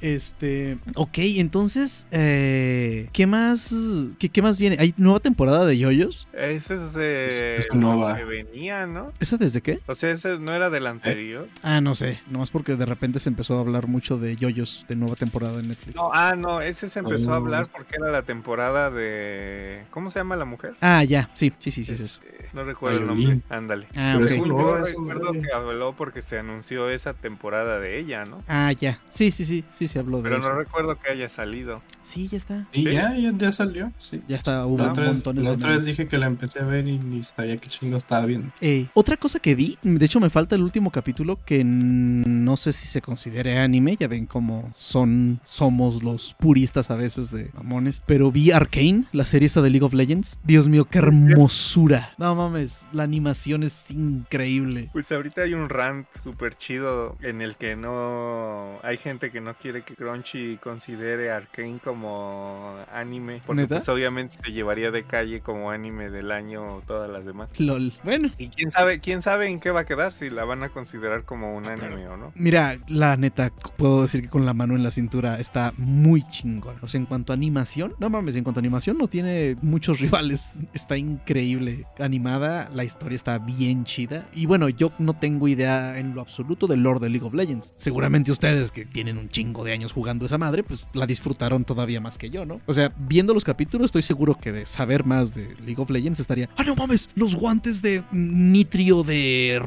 Este, ok, entonces, eh, ¿qué más qué, qué más viene? ¿Hay nueva temporada de Yoyos? ese es de Es- es lo nueva. que venía no ¿Esa desde qué? o sea ese no era del anterior Ah, no sé, nomás porque de repente se empezó a hablar mucho de Yoyos de nueva temporada en Netflix. No, ah, no, ese se empezó a Oh. Hablar porque era la temporada de. ¿Cómo se llama la mujer? Ah, ya, sí, sí, sí, sí, es eso. Este, no recuerdo el nombre. Ándale. Ah, Pero es Según No, recuerdo que habló porque se anunció esa temporada de ella, ¿no? Ah, ya. Sí, sí, sí, sí se habló de Pero eso. no recuerdo que haya salido. Sí, ya está. Y ¿Sí? ya, ya, ya salió, sí. Ya está, hubo La otra, vez, montones la de otra vez dije que la empecé a ver y ni sabía qué chingo estaba viendo. Eh, otra cosa que vi, de hecho me falta el último capítulo que no sé si se considere anime, ya ven cómo son, somos los puristas a veces de mamones, pero vi Arcane, la serie esa de League of Legends. Dios mío, qué hermosura. No mames, la animación es increíble. Pues ahorita hay un rant súper chido en el que no. Hay gente que no quiere que Crunchy considere Arkane como anime. Porque ¿Neta? pues obviamente se llevaría de calle como anime del año todas las demás. LOL. Bueno, Y quién sabe, quién sabe en qué va a quedar, si la van a considerar como un anime o no. Mira, la neta, puedo decir que con la mano en la cintura está muy chingón. O sea, en cuanto a animación, no mames, en cuanto a animación no tiene muchos <laughs> rivales. Está increíble animada, la historia está bien chida. Y bueno, yo no tengo idea en lo absoluto del lore de League of Legends. Seguramente ustedes que tienen un chingo de años jugando esa madre, pues la disfrutaron todavía más que yo, ¿no? O sea, viendo los capítulos, estoy seguro que de saber más de League of Legends estaría. ¡Ah, no mames! Los guantes de nitrio de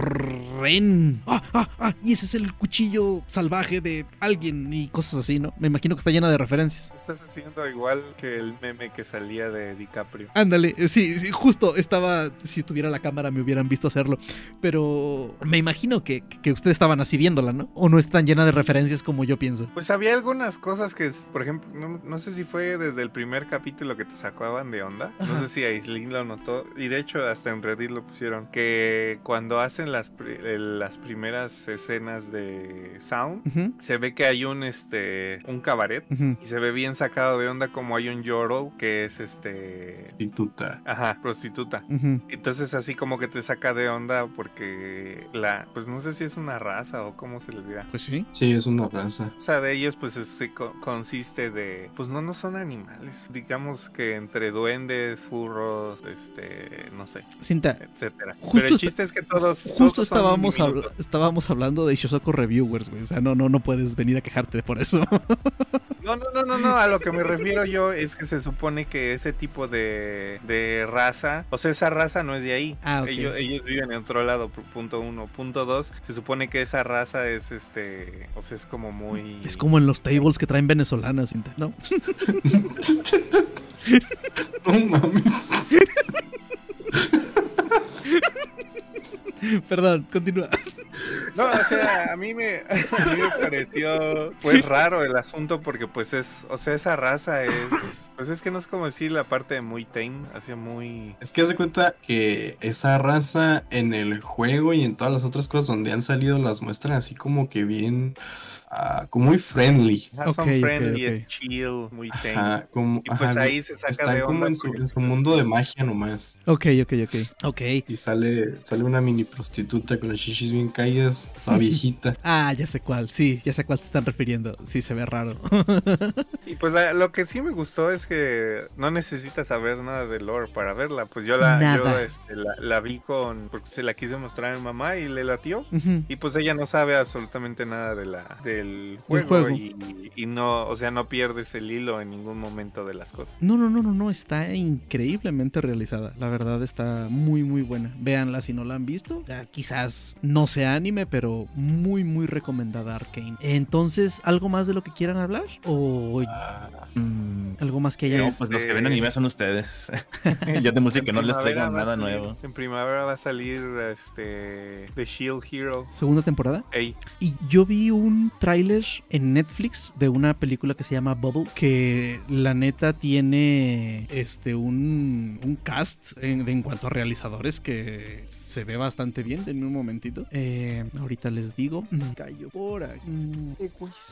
Ren. ¡Ah, ah, ah! Y ese es el cuchillo salvaje de alguien y cosas así, ¿no? Me imagino que está llena de referencias. Estás haciendo igual que el meme que salía de DiCaprio. Ándale, eh, sí, sí, justo estaba, si tuviera la cámara me hubieran visto hacerlo, pero me imagino que, que ustedes estaban así viéndola, ¿no? O no es tan llena de referencias como yo pienso. Pues había algunas cosas que, por ejemplo, no, no sé si fue desde el primer capítulo que te sacaban de onda. No Ajá. sé si Aislinn lo notó. Y de hecho, hasta en Reddit lo pusieron. Que cuando hacen las, eh, las primeras escenas de Sound, se ve que hay un, este, un cabaret. Y se ve bien sacado de onda como hay un Yoro que es este... Prostituta. Ajá, prostituta. Entonces así como que te saca de onda porque la... Pues no sé si es una raza o cómo se les dirá. Pues sí. Sí, es una raza. O sea, de ellos pues co- consiste de... Pues no, no son animales. Digamos que entre duendes, furros, este... No sé, Cinta, etcétera. Justo Pero el chiste es que todos... justo todos estábamos, diminutos. estábamos hablando de Shosoko Reviewers, güey. O sea, no, no, no puedes venir a quejarte por eso. No, no, no, no, no, a lo que me refiero yo es que se supone que ese tipo de, de raza, o sea, esa raza no es de ahí. Ah, ellos, ellos viven en otro lado, pu- punto uno. Punto dos, se supone que esa raza es este, o sea, es como muy... Es como en los tables que traen venezolanas, ¿no? <laughs> No mames. <laughs> Perdón, continúa. No, o sea, a mí me, <laughs> a mí me pareció pues raro el asunto porque pues es, o sea, esa raza es, pues es que no es como decir la parte de muy tame, así muy... Es que haz de cuenta que esa raza en el juego y en todas las otras cosas donde han salido las muestran así como que bien, ah, como muy friendly. ah, son Ok, ok, friendly, ok. es chill, muy tame. Ajá, como, Y pues ajá, ahí se saca están de como onda en su, en su mundo de magia nomás. Ok, ok, ok. Ok. Y sale, sale una mini prostituta con las chichis bien caídas, toda viejita. <laughs> Ah, ya sé cuál. Sí, ya sé a cuál se están refiriendo. Sí, se ve raro. <laughs> Y pues la- lo que sí me gustó es que no necesitas saber nada de lore para verla. Pues yo la, yo, este, la, la vi con, porque se la quise mostrar a mi mamá y le latió. Ujú. Y pues ella no sabe absolutamente nada de la, del juego, juego. Y, y no, o sea, no pierdes el hilo en ningún momento de las cosas. No, no, no, no, no, está increíblemente realizada. La verdad está muy, muy buena. Véanla si no la han visto. Ya, quizás no sea anime, pero muy, muy recomendada Arkane. Entonces, ¿algo más de lo que quieran hablar? ¿O Ah, mm, algo más que haya? No, pues los que ven anime son ustedes. <laughs> Yo de música En no les traigo nada salir- nuevo. En primavera va a salir este The Shield Hero. Segunda temporada. Ey, Y yo vi un tráiler en Netflix de una película que se llama Bubble, que la neta tiene este un, un cast en, en cuanto a realizadores que se ve bastante bien. Denme un momentito. Eh, ahorita les digo. Mm, Callo por aquí. Mm,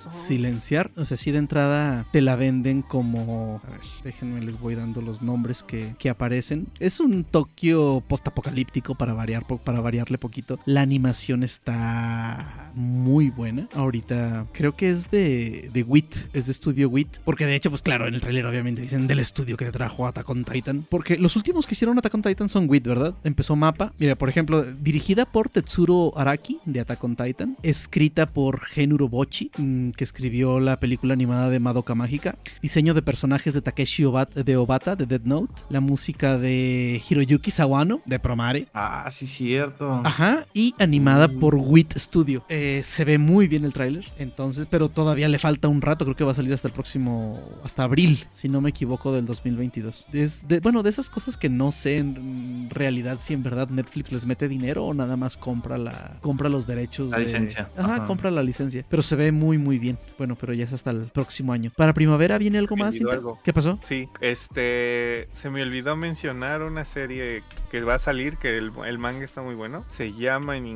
Silenciar. O sea, sí de entrada te la venden como... A ver, déjenme, les voy dando los nombres que, que aparecen. Es un Tokio postapocalíptico para variar, para variarle poquito. La animación está muy buena. Ahorita creo que es de, de WIT, es de estudio WIT. Porque de hecho, pues claro, en el trailer obviamente dicen del estudio que te trajo Attack on Titan. Porque los últimos que hicieron Attack on Titan son WIT, ¿verdad? Empezó Mapa. Mira, por ejemplo, dirigida por Tetsuro Araki de Attack on Titan. Escrita por Genuro Bochi, mm, que escribió la película animada de Madoka Mágica. Diseño de personajes de Takeshi Obata, de Obata de Dead Note. La música de Hiroyuki Sawano de Promare. Ah, sí, cierto. Ajá, y animada por WIT Studio. Eh, se ve muy bien el tráiler, entonces, pero todavía le falta un rato, creo que va a salir hasta el próximo, hasta abril, si no me equivoco, del 2022. Es de, bueno, de esas cosas que no sé en realidad si en verdad Netflix les mete dinero o nada más compra la compra los derechos La de- licencia. Ajá, Ajá. compra la licencia, pero se ve muy muy bien. Bueno, pero ya es hasta el próximo año. Para primavera viene algo Me más. algo. ¿Qué pasó? Sí, este, se me olvidó mencionar una serie que va a salir, que el, el manga está muy bueno. Se llama en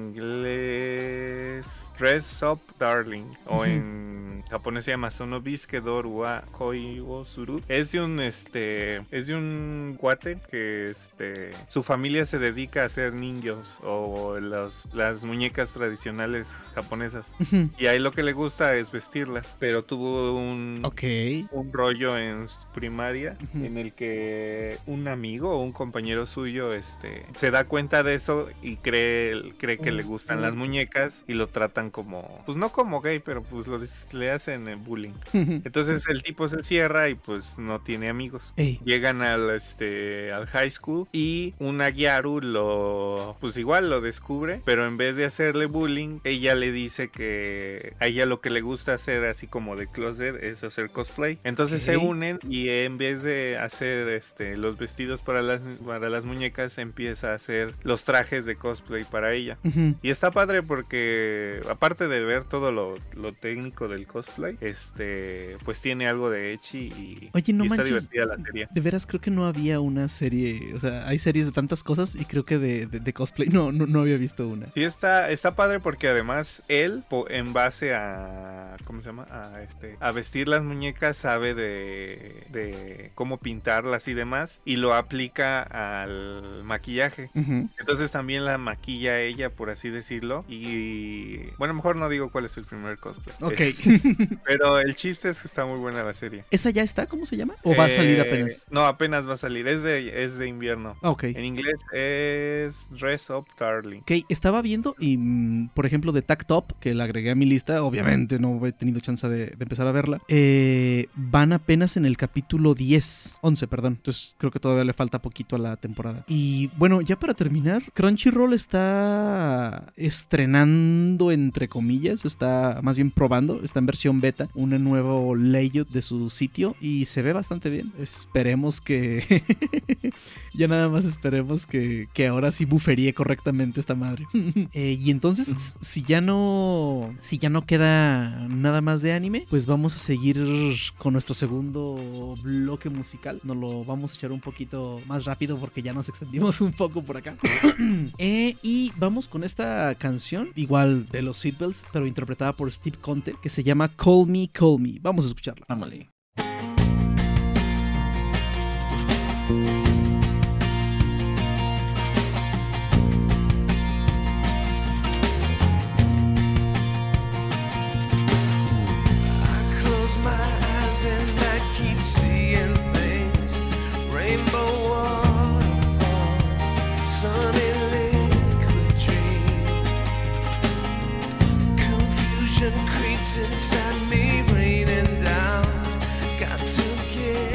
inglés Dress Up Darling, o en japonés se llama Sonobisuke Doru wa Koi wo Suru. Es de un, este, es de un cuate que, este, su familia se dedica a hacer ninjos o los, las muñecas tradicionales japonesas. Y ahí lo que le gusta es vestirlas, pero tuvo un, ok. un rollo en primaria en el que un amigo o un compañero suyo este se da cuenta de eso y cree, cree que le gustan las muñecas y lo tratan como pues no como gay pero pues lo le hacen eh, bullying entonces el tipo se cierra y pues no tiene amigos Ey. Llegan al este al high school y una Gyaru lo pues igual lo descubre, pero en vez de hacerle bullying, ella le dice que a ella lo que le gusta hacer así como de closet es hacer cosplay. Entonces se unen y en vez de hacer este los vestidos para las para las muñecas empieza a hacer los trajes de cosplay para ella. Y está padre porque aparte de ver todo lo, lo técnico del cosplay, este pues tiene algo de echi y, Oye, no y está manches. divertida la serie. De veras creo que no había una serie, o sea, hay series de tantas cosas y creo que de, de- de cosplay no, no, no había visto una. Sí, está, está padre porque además él, en base a. ¿Cómo se llama? A, este, a vestir las muñecas, sabe de, de cómo pintarlas y demás. Y lo aplica al maquillaje. Entonces también la maquilla ella, por así decirlo. Y. Bueno, mejor no digo cuál es el primer cosplay. Ok. Es- Pero el chiste es que está muy buena la serie. ¿Esa ya está? ¿Cómo se llama? ¿O va a salir Eh, apenas? No, apenas va a salir. Es de, es de invierno. Ah, ok. En inglés es Dress Up Darling. Ok, estaba viendo y, mm, por ejemplo, de Tac Top, que la agregué a mi lista, obviamente no he tenido chance de, de empezar a verla, eh, van apenas en el capítulo 10, 11, perdón. Entonces creo que todavía le falta poquito a la temporada. Y bueno, ya para terminar, Crunchyroll está estrenando, entre comillas, está más bien probando, está en versión beta, un nuevo layout de su sitio y se ve bastante bien. Esperemos que... <laughs> ya nada más esperemos que, que ahora sí buferíe correctamente esta madre. <laughs> Eh, y entonces, si ya no. Si ya no queda nada más de anime, pues vamos a seguir con nuestro segundo bloque musical. Nos lo vamos a echar un poquito más rápido porque ya nos extendimos <laughs> un poco por acá. <coughs> Eh, y vamos con esta canción, igual de los Seatbelts, pero interpretada por Steve Conte, que se llama Call Me, Call Me. Vamos a escucharla. Ámale. Creeps inside me, raining down. Got to get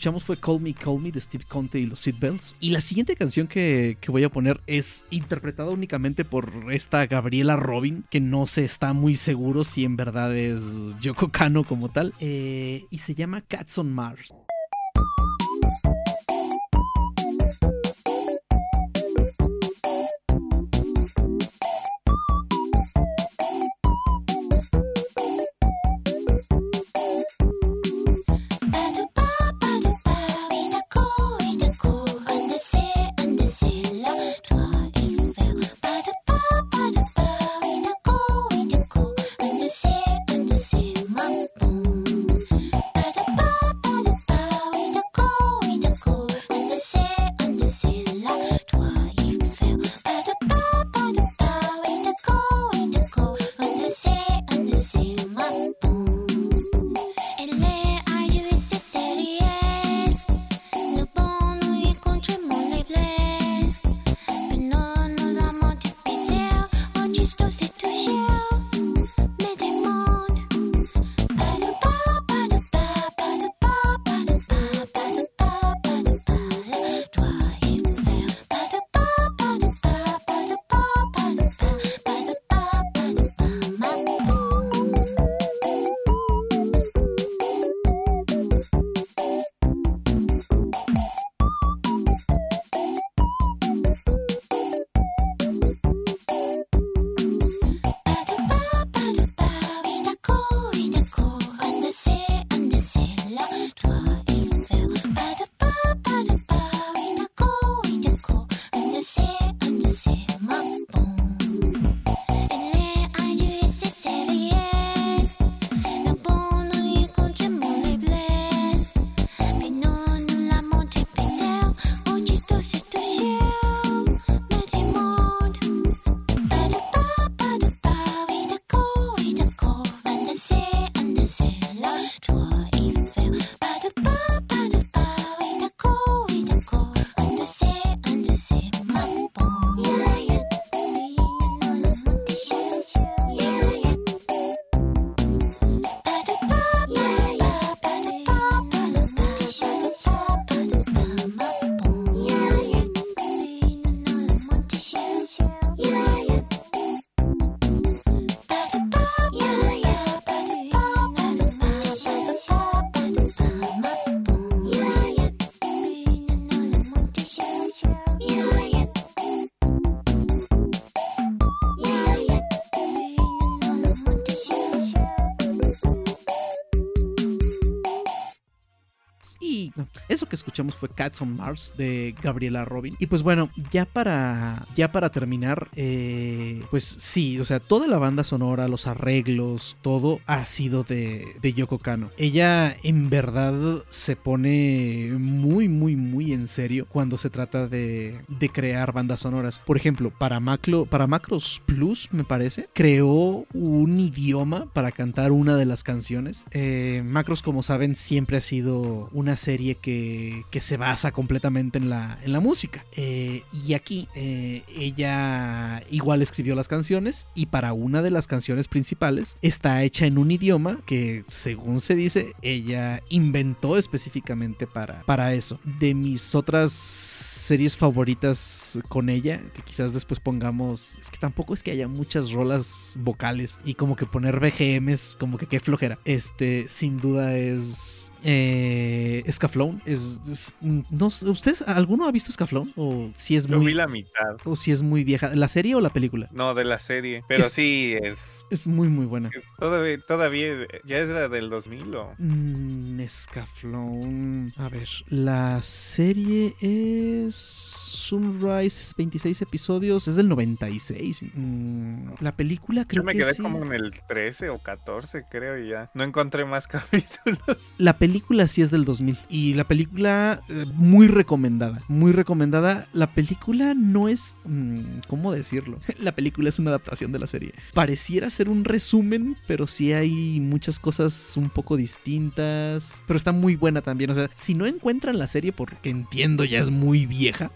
escuchamos fue Call Me, Call Me de Steve Conte y los Seatbelts. Y la siguiente canción que, que voy a poner es interpretada únicamente por esta Gabriela Robin, que no se está muy seguro si en verdad es Yoko Kano como tal. eh, y se llama Cats on Mars. Eso que escuchamos fue Cats on Mars de Gabriela Robin. Y pues bueno, ya para, ya para terminar, eh, pues sí, o sea, toda la banda sonora, los arreglos, todo ha sido de, de Yoko Kano. Ella en verdad se pone muy, muy, muy en serio cuando se trata de, de crear bandas sonoras. Por ejemplo, para, Maclo, para Macros Plus, me parece, creó un idioma para cantar una de las canciones. Eh, Macros, como saben, siempre ha sido una serie que, se basa completamente en la, en la música. Eh, y aquí eh, ella igual escribió las canciones y para una de las canciones principales está hecha en un idioma que según se dice ella inventó específicamente para, para eso. De mis otras series favoritas con ella, que quizás después pongamos, es que tampoco es que haya muchas rolas vocales y como que poner BGMs, como que qué flojera. Este, sin duda es eh. Es, es- no, ¿Ustedes, alguno ha visto Scaflón? O si es Yo vi muy, la mitad. o si es muy vieja. ¿La serie o la película? No, de la serie. Pero Es- sí, es, Es muy, muy buena. es todavía, todavía, ya es la del 2000 o... Mm. A ver, la serie es Sunrise, es 26 episodios, es del 96. Mm, la película creo Yo me que quedé sí. como en el 13 o 14, creo, y ya. No encontré más <laughs> capítulos. La película sí es del 2000 y la película eh, muy recomendada, muy recomendada. La película no es, mm, ¿cómo decirlo? <laughs> La película es una adaptación de la serie. Pareciera ser un resumen, pero sí hay muchas cosas un poco distintas, pero está muy buena también. O sea, si no encuentran la serie porque entiendo ya es muy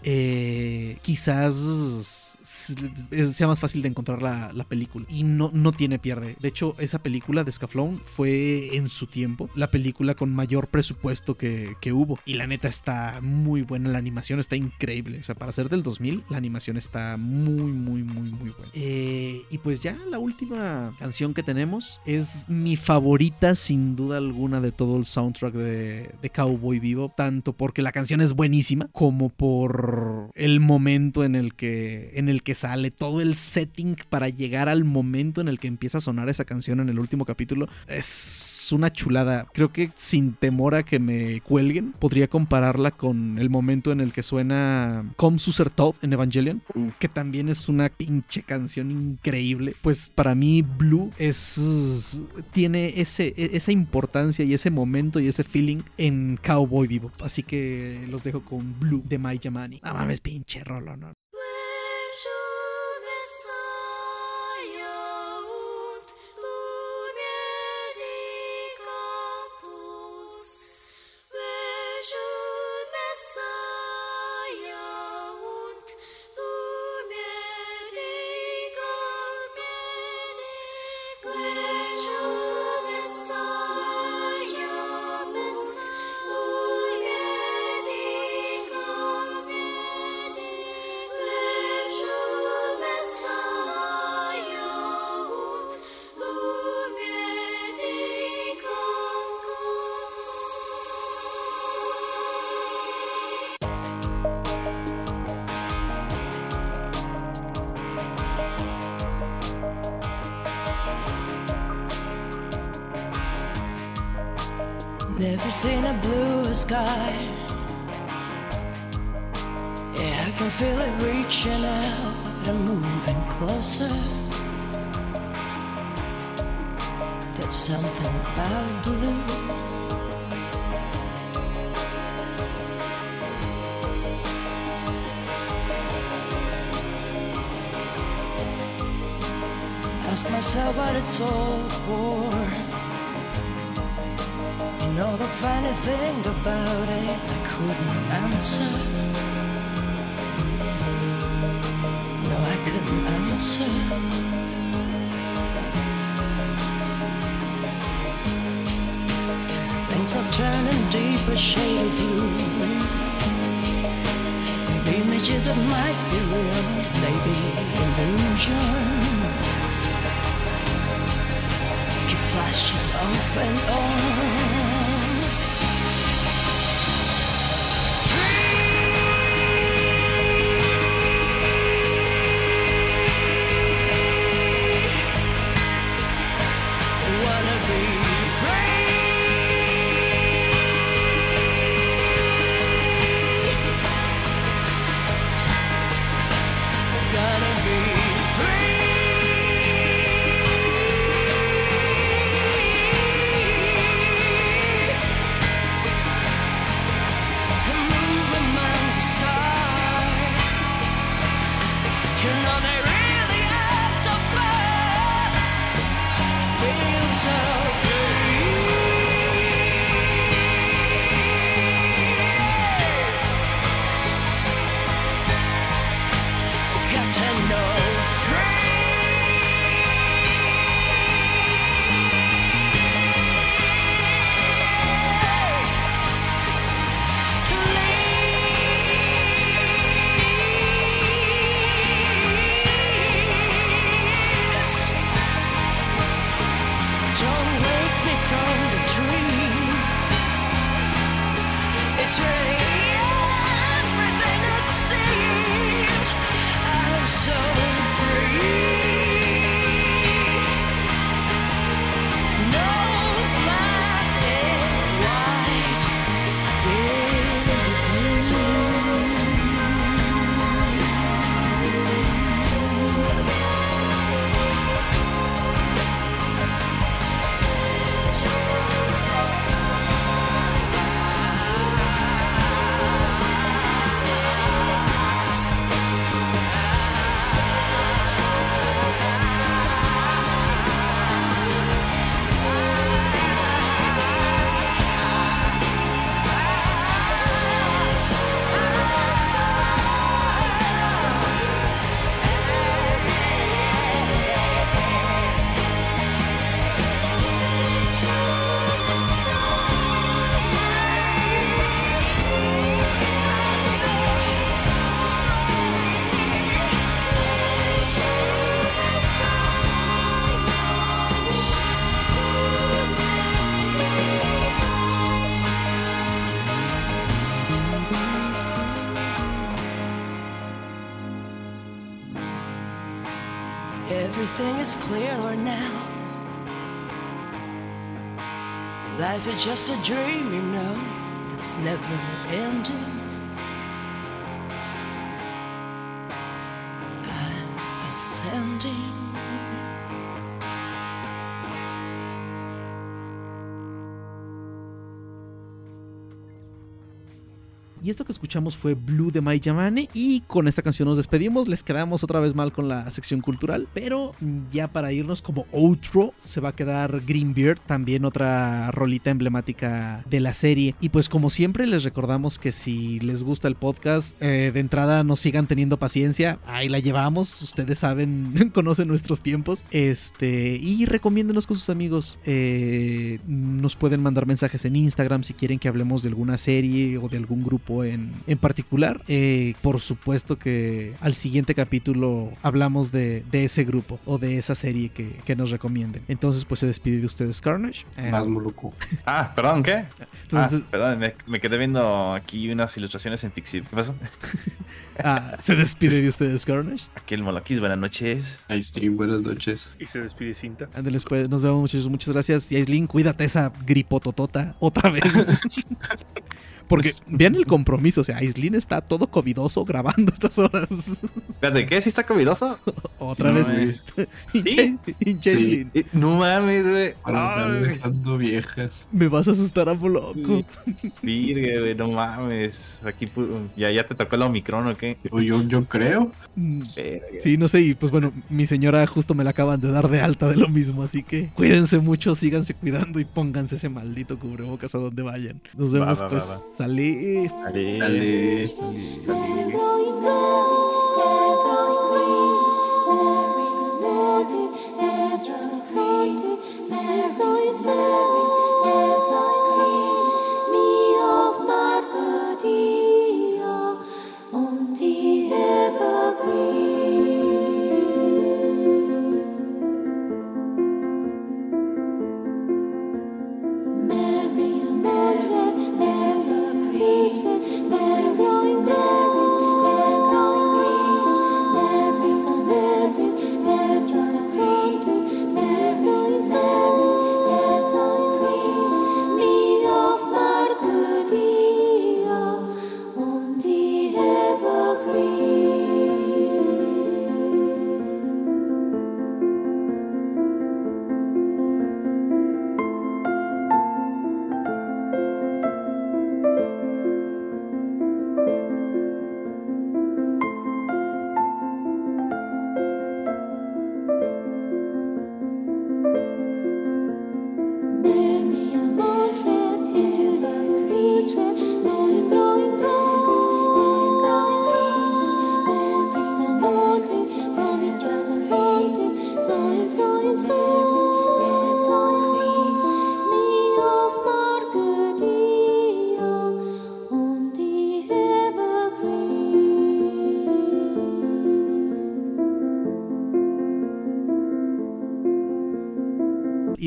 eh, quizás sea más fácil de encontrar la, la película y no, no tiene pierde. De hecho, esa película de Scaflón fue en su tiempo la película con mayor presupuesto que, hubo. Y la neta está muy buena, la animación está increíble. O sea, para ser del 2000, la animación está muy, muy, muy, muy buena. Eh, y pues ya la última canción que tenemos es mi favorita sin duda alguna de todo el soundtrack de Cowboy Vivo, tanto porque la canción es buenísima como por el momento en el que en el que sale todo el setting para llegar al momento en el que empieza a sonar esa canción en el último capítulo es una chulada. Creo que sin temor a que me cuelguen, podría compararla con el momento en el que suena Come Suser Todd en Evangelion, que también es una pinche canción increíble. Pues para mí Blue es tiene ese esa importancia y ese momento y ese feeling en Cowboy Vivo. Así que los dejo con Blue de Mai Yamani. No mames, pinche rolo, ¿no? Things are turning deeper shade of blue. And images that might be real, maybe illusion. Keep flashing off and on. Just a dream, you know, that's never ending. Y esto que escuchamos fue Blue de Mai Yamane. Y con esta canción nos despedimos. Les quedamos otra vez mal con la sección cultural. Pero ya para irnos como outro, se va a quedar Greenbeard, también otra rolita emblemática de la serie. Y pues, como siempre, les recordamos que si les gusta el podcast, eh, de entrada nos sigan teniendo paciencia. Ahí la llevamos. Ustedes saben, <laughs> conocen nuestros tiempos. Este, y recomiéndenos con sus amigos. Eh, nos pueden mandar mensajes en Instagram si quieren que hablemos de alguna serie o de algún grupo en, en particular. Eh, por supuesto que al siguiente capítulo hablamos de, de ese grupo o de esa serie que, que nos recomienden. Entonces, pues se despide de ustedes Carnage. Eh, Más moluco. Ah, perdón, ¿qué? entonces, ah, perdón, me, me quedé viendo aquí unas ilustraciones en Pixiv. ¿Qué pasó? <laughs> ah, se despide de ustedes Carnage. Aquí el Moloquis, buenas noches. Ahí sí, buenas noches. Y se despide cinta. Ándeles, pues, nos vemos muchas, muchas gracias. Y Aislinn, cuídate esa gripototota otra vez. <laughs> Porque vean el compromiso, o sea, Aislinn está todo covidoso grabando estas horas. Espérate, ¿qué? ¿Sí está covidoso? Otra No, vez. <laughs> Sí. Eh, No mames, güey. Estando viejas. Me vas a asustar a loco. Virgue, güey, no mames. Aquí pu- ya, ya te tocó el Omicron o qué. O yo, yo creo. Mm. Sí, no sé, y pues bueno, mi señora justo me la acaban de dar de alta de lo mismo, así que cuídense mucho, síganse cuidando y pónganse ese maldito cubrebocas a donde vayan. Nos vemos va, va, pues. va. Dale. Dale. Growing gold,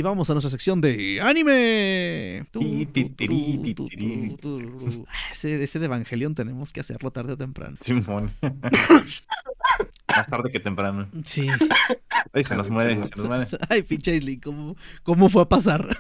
vamos a nuestra sección de anime. Ah, Ese, ese de Evangelion tenemos que hacerlo tarde o temprano. Simón. Más tarde que temprano. Sí. Ay, se nos muere, se nos muere. Ay, pinche Aislinn, ¿cómo, ¿cómo fue a pasar?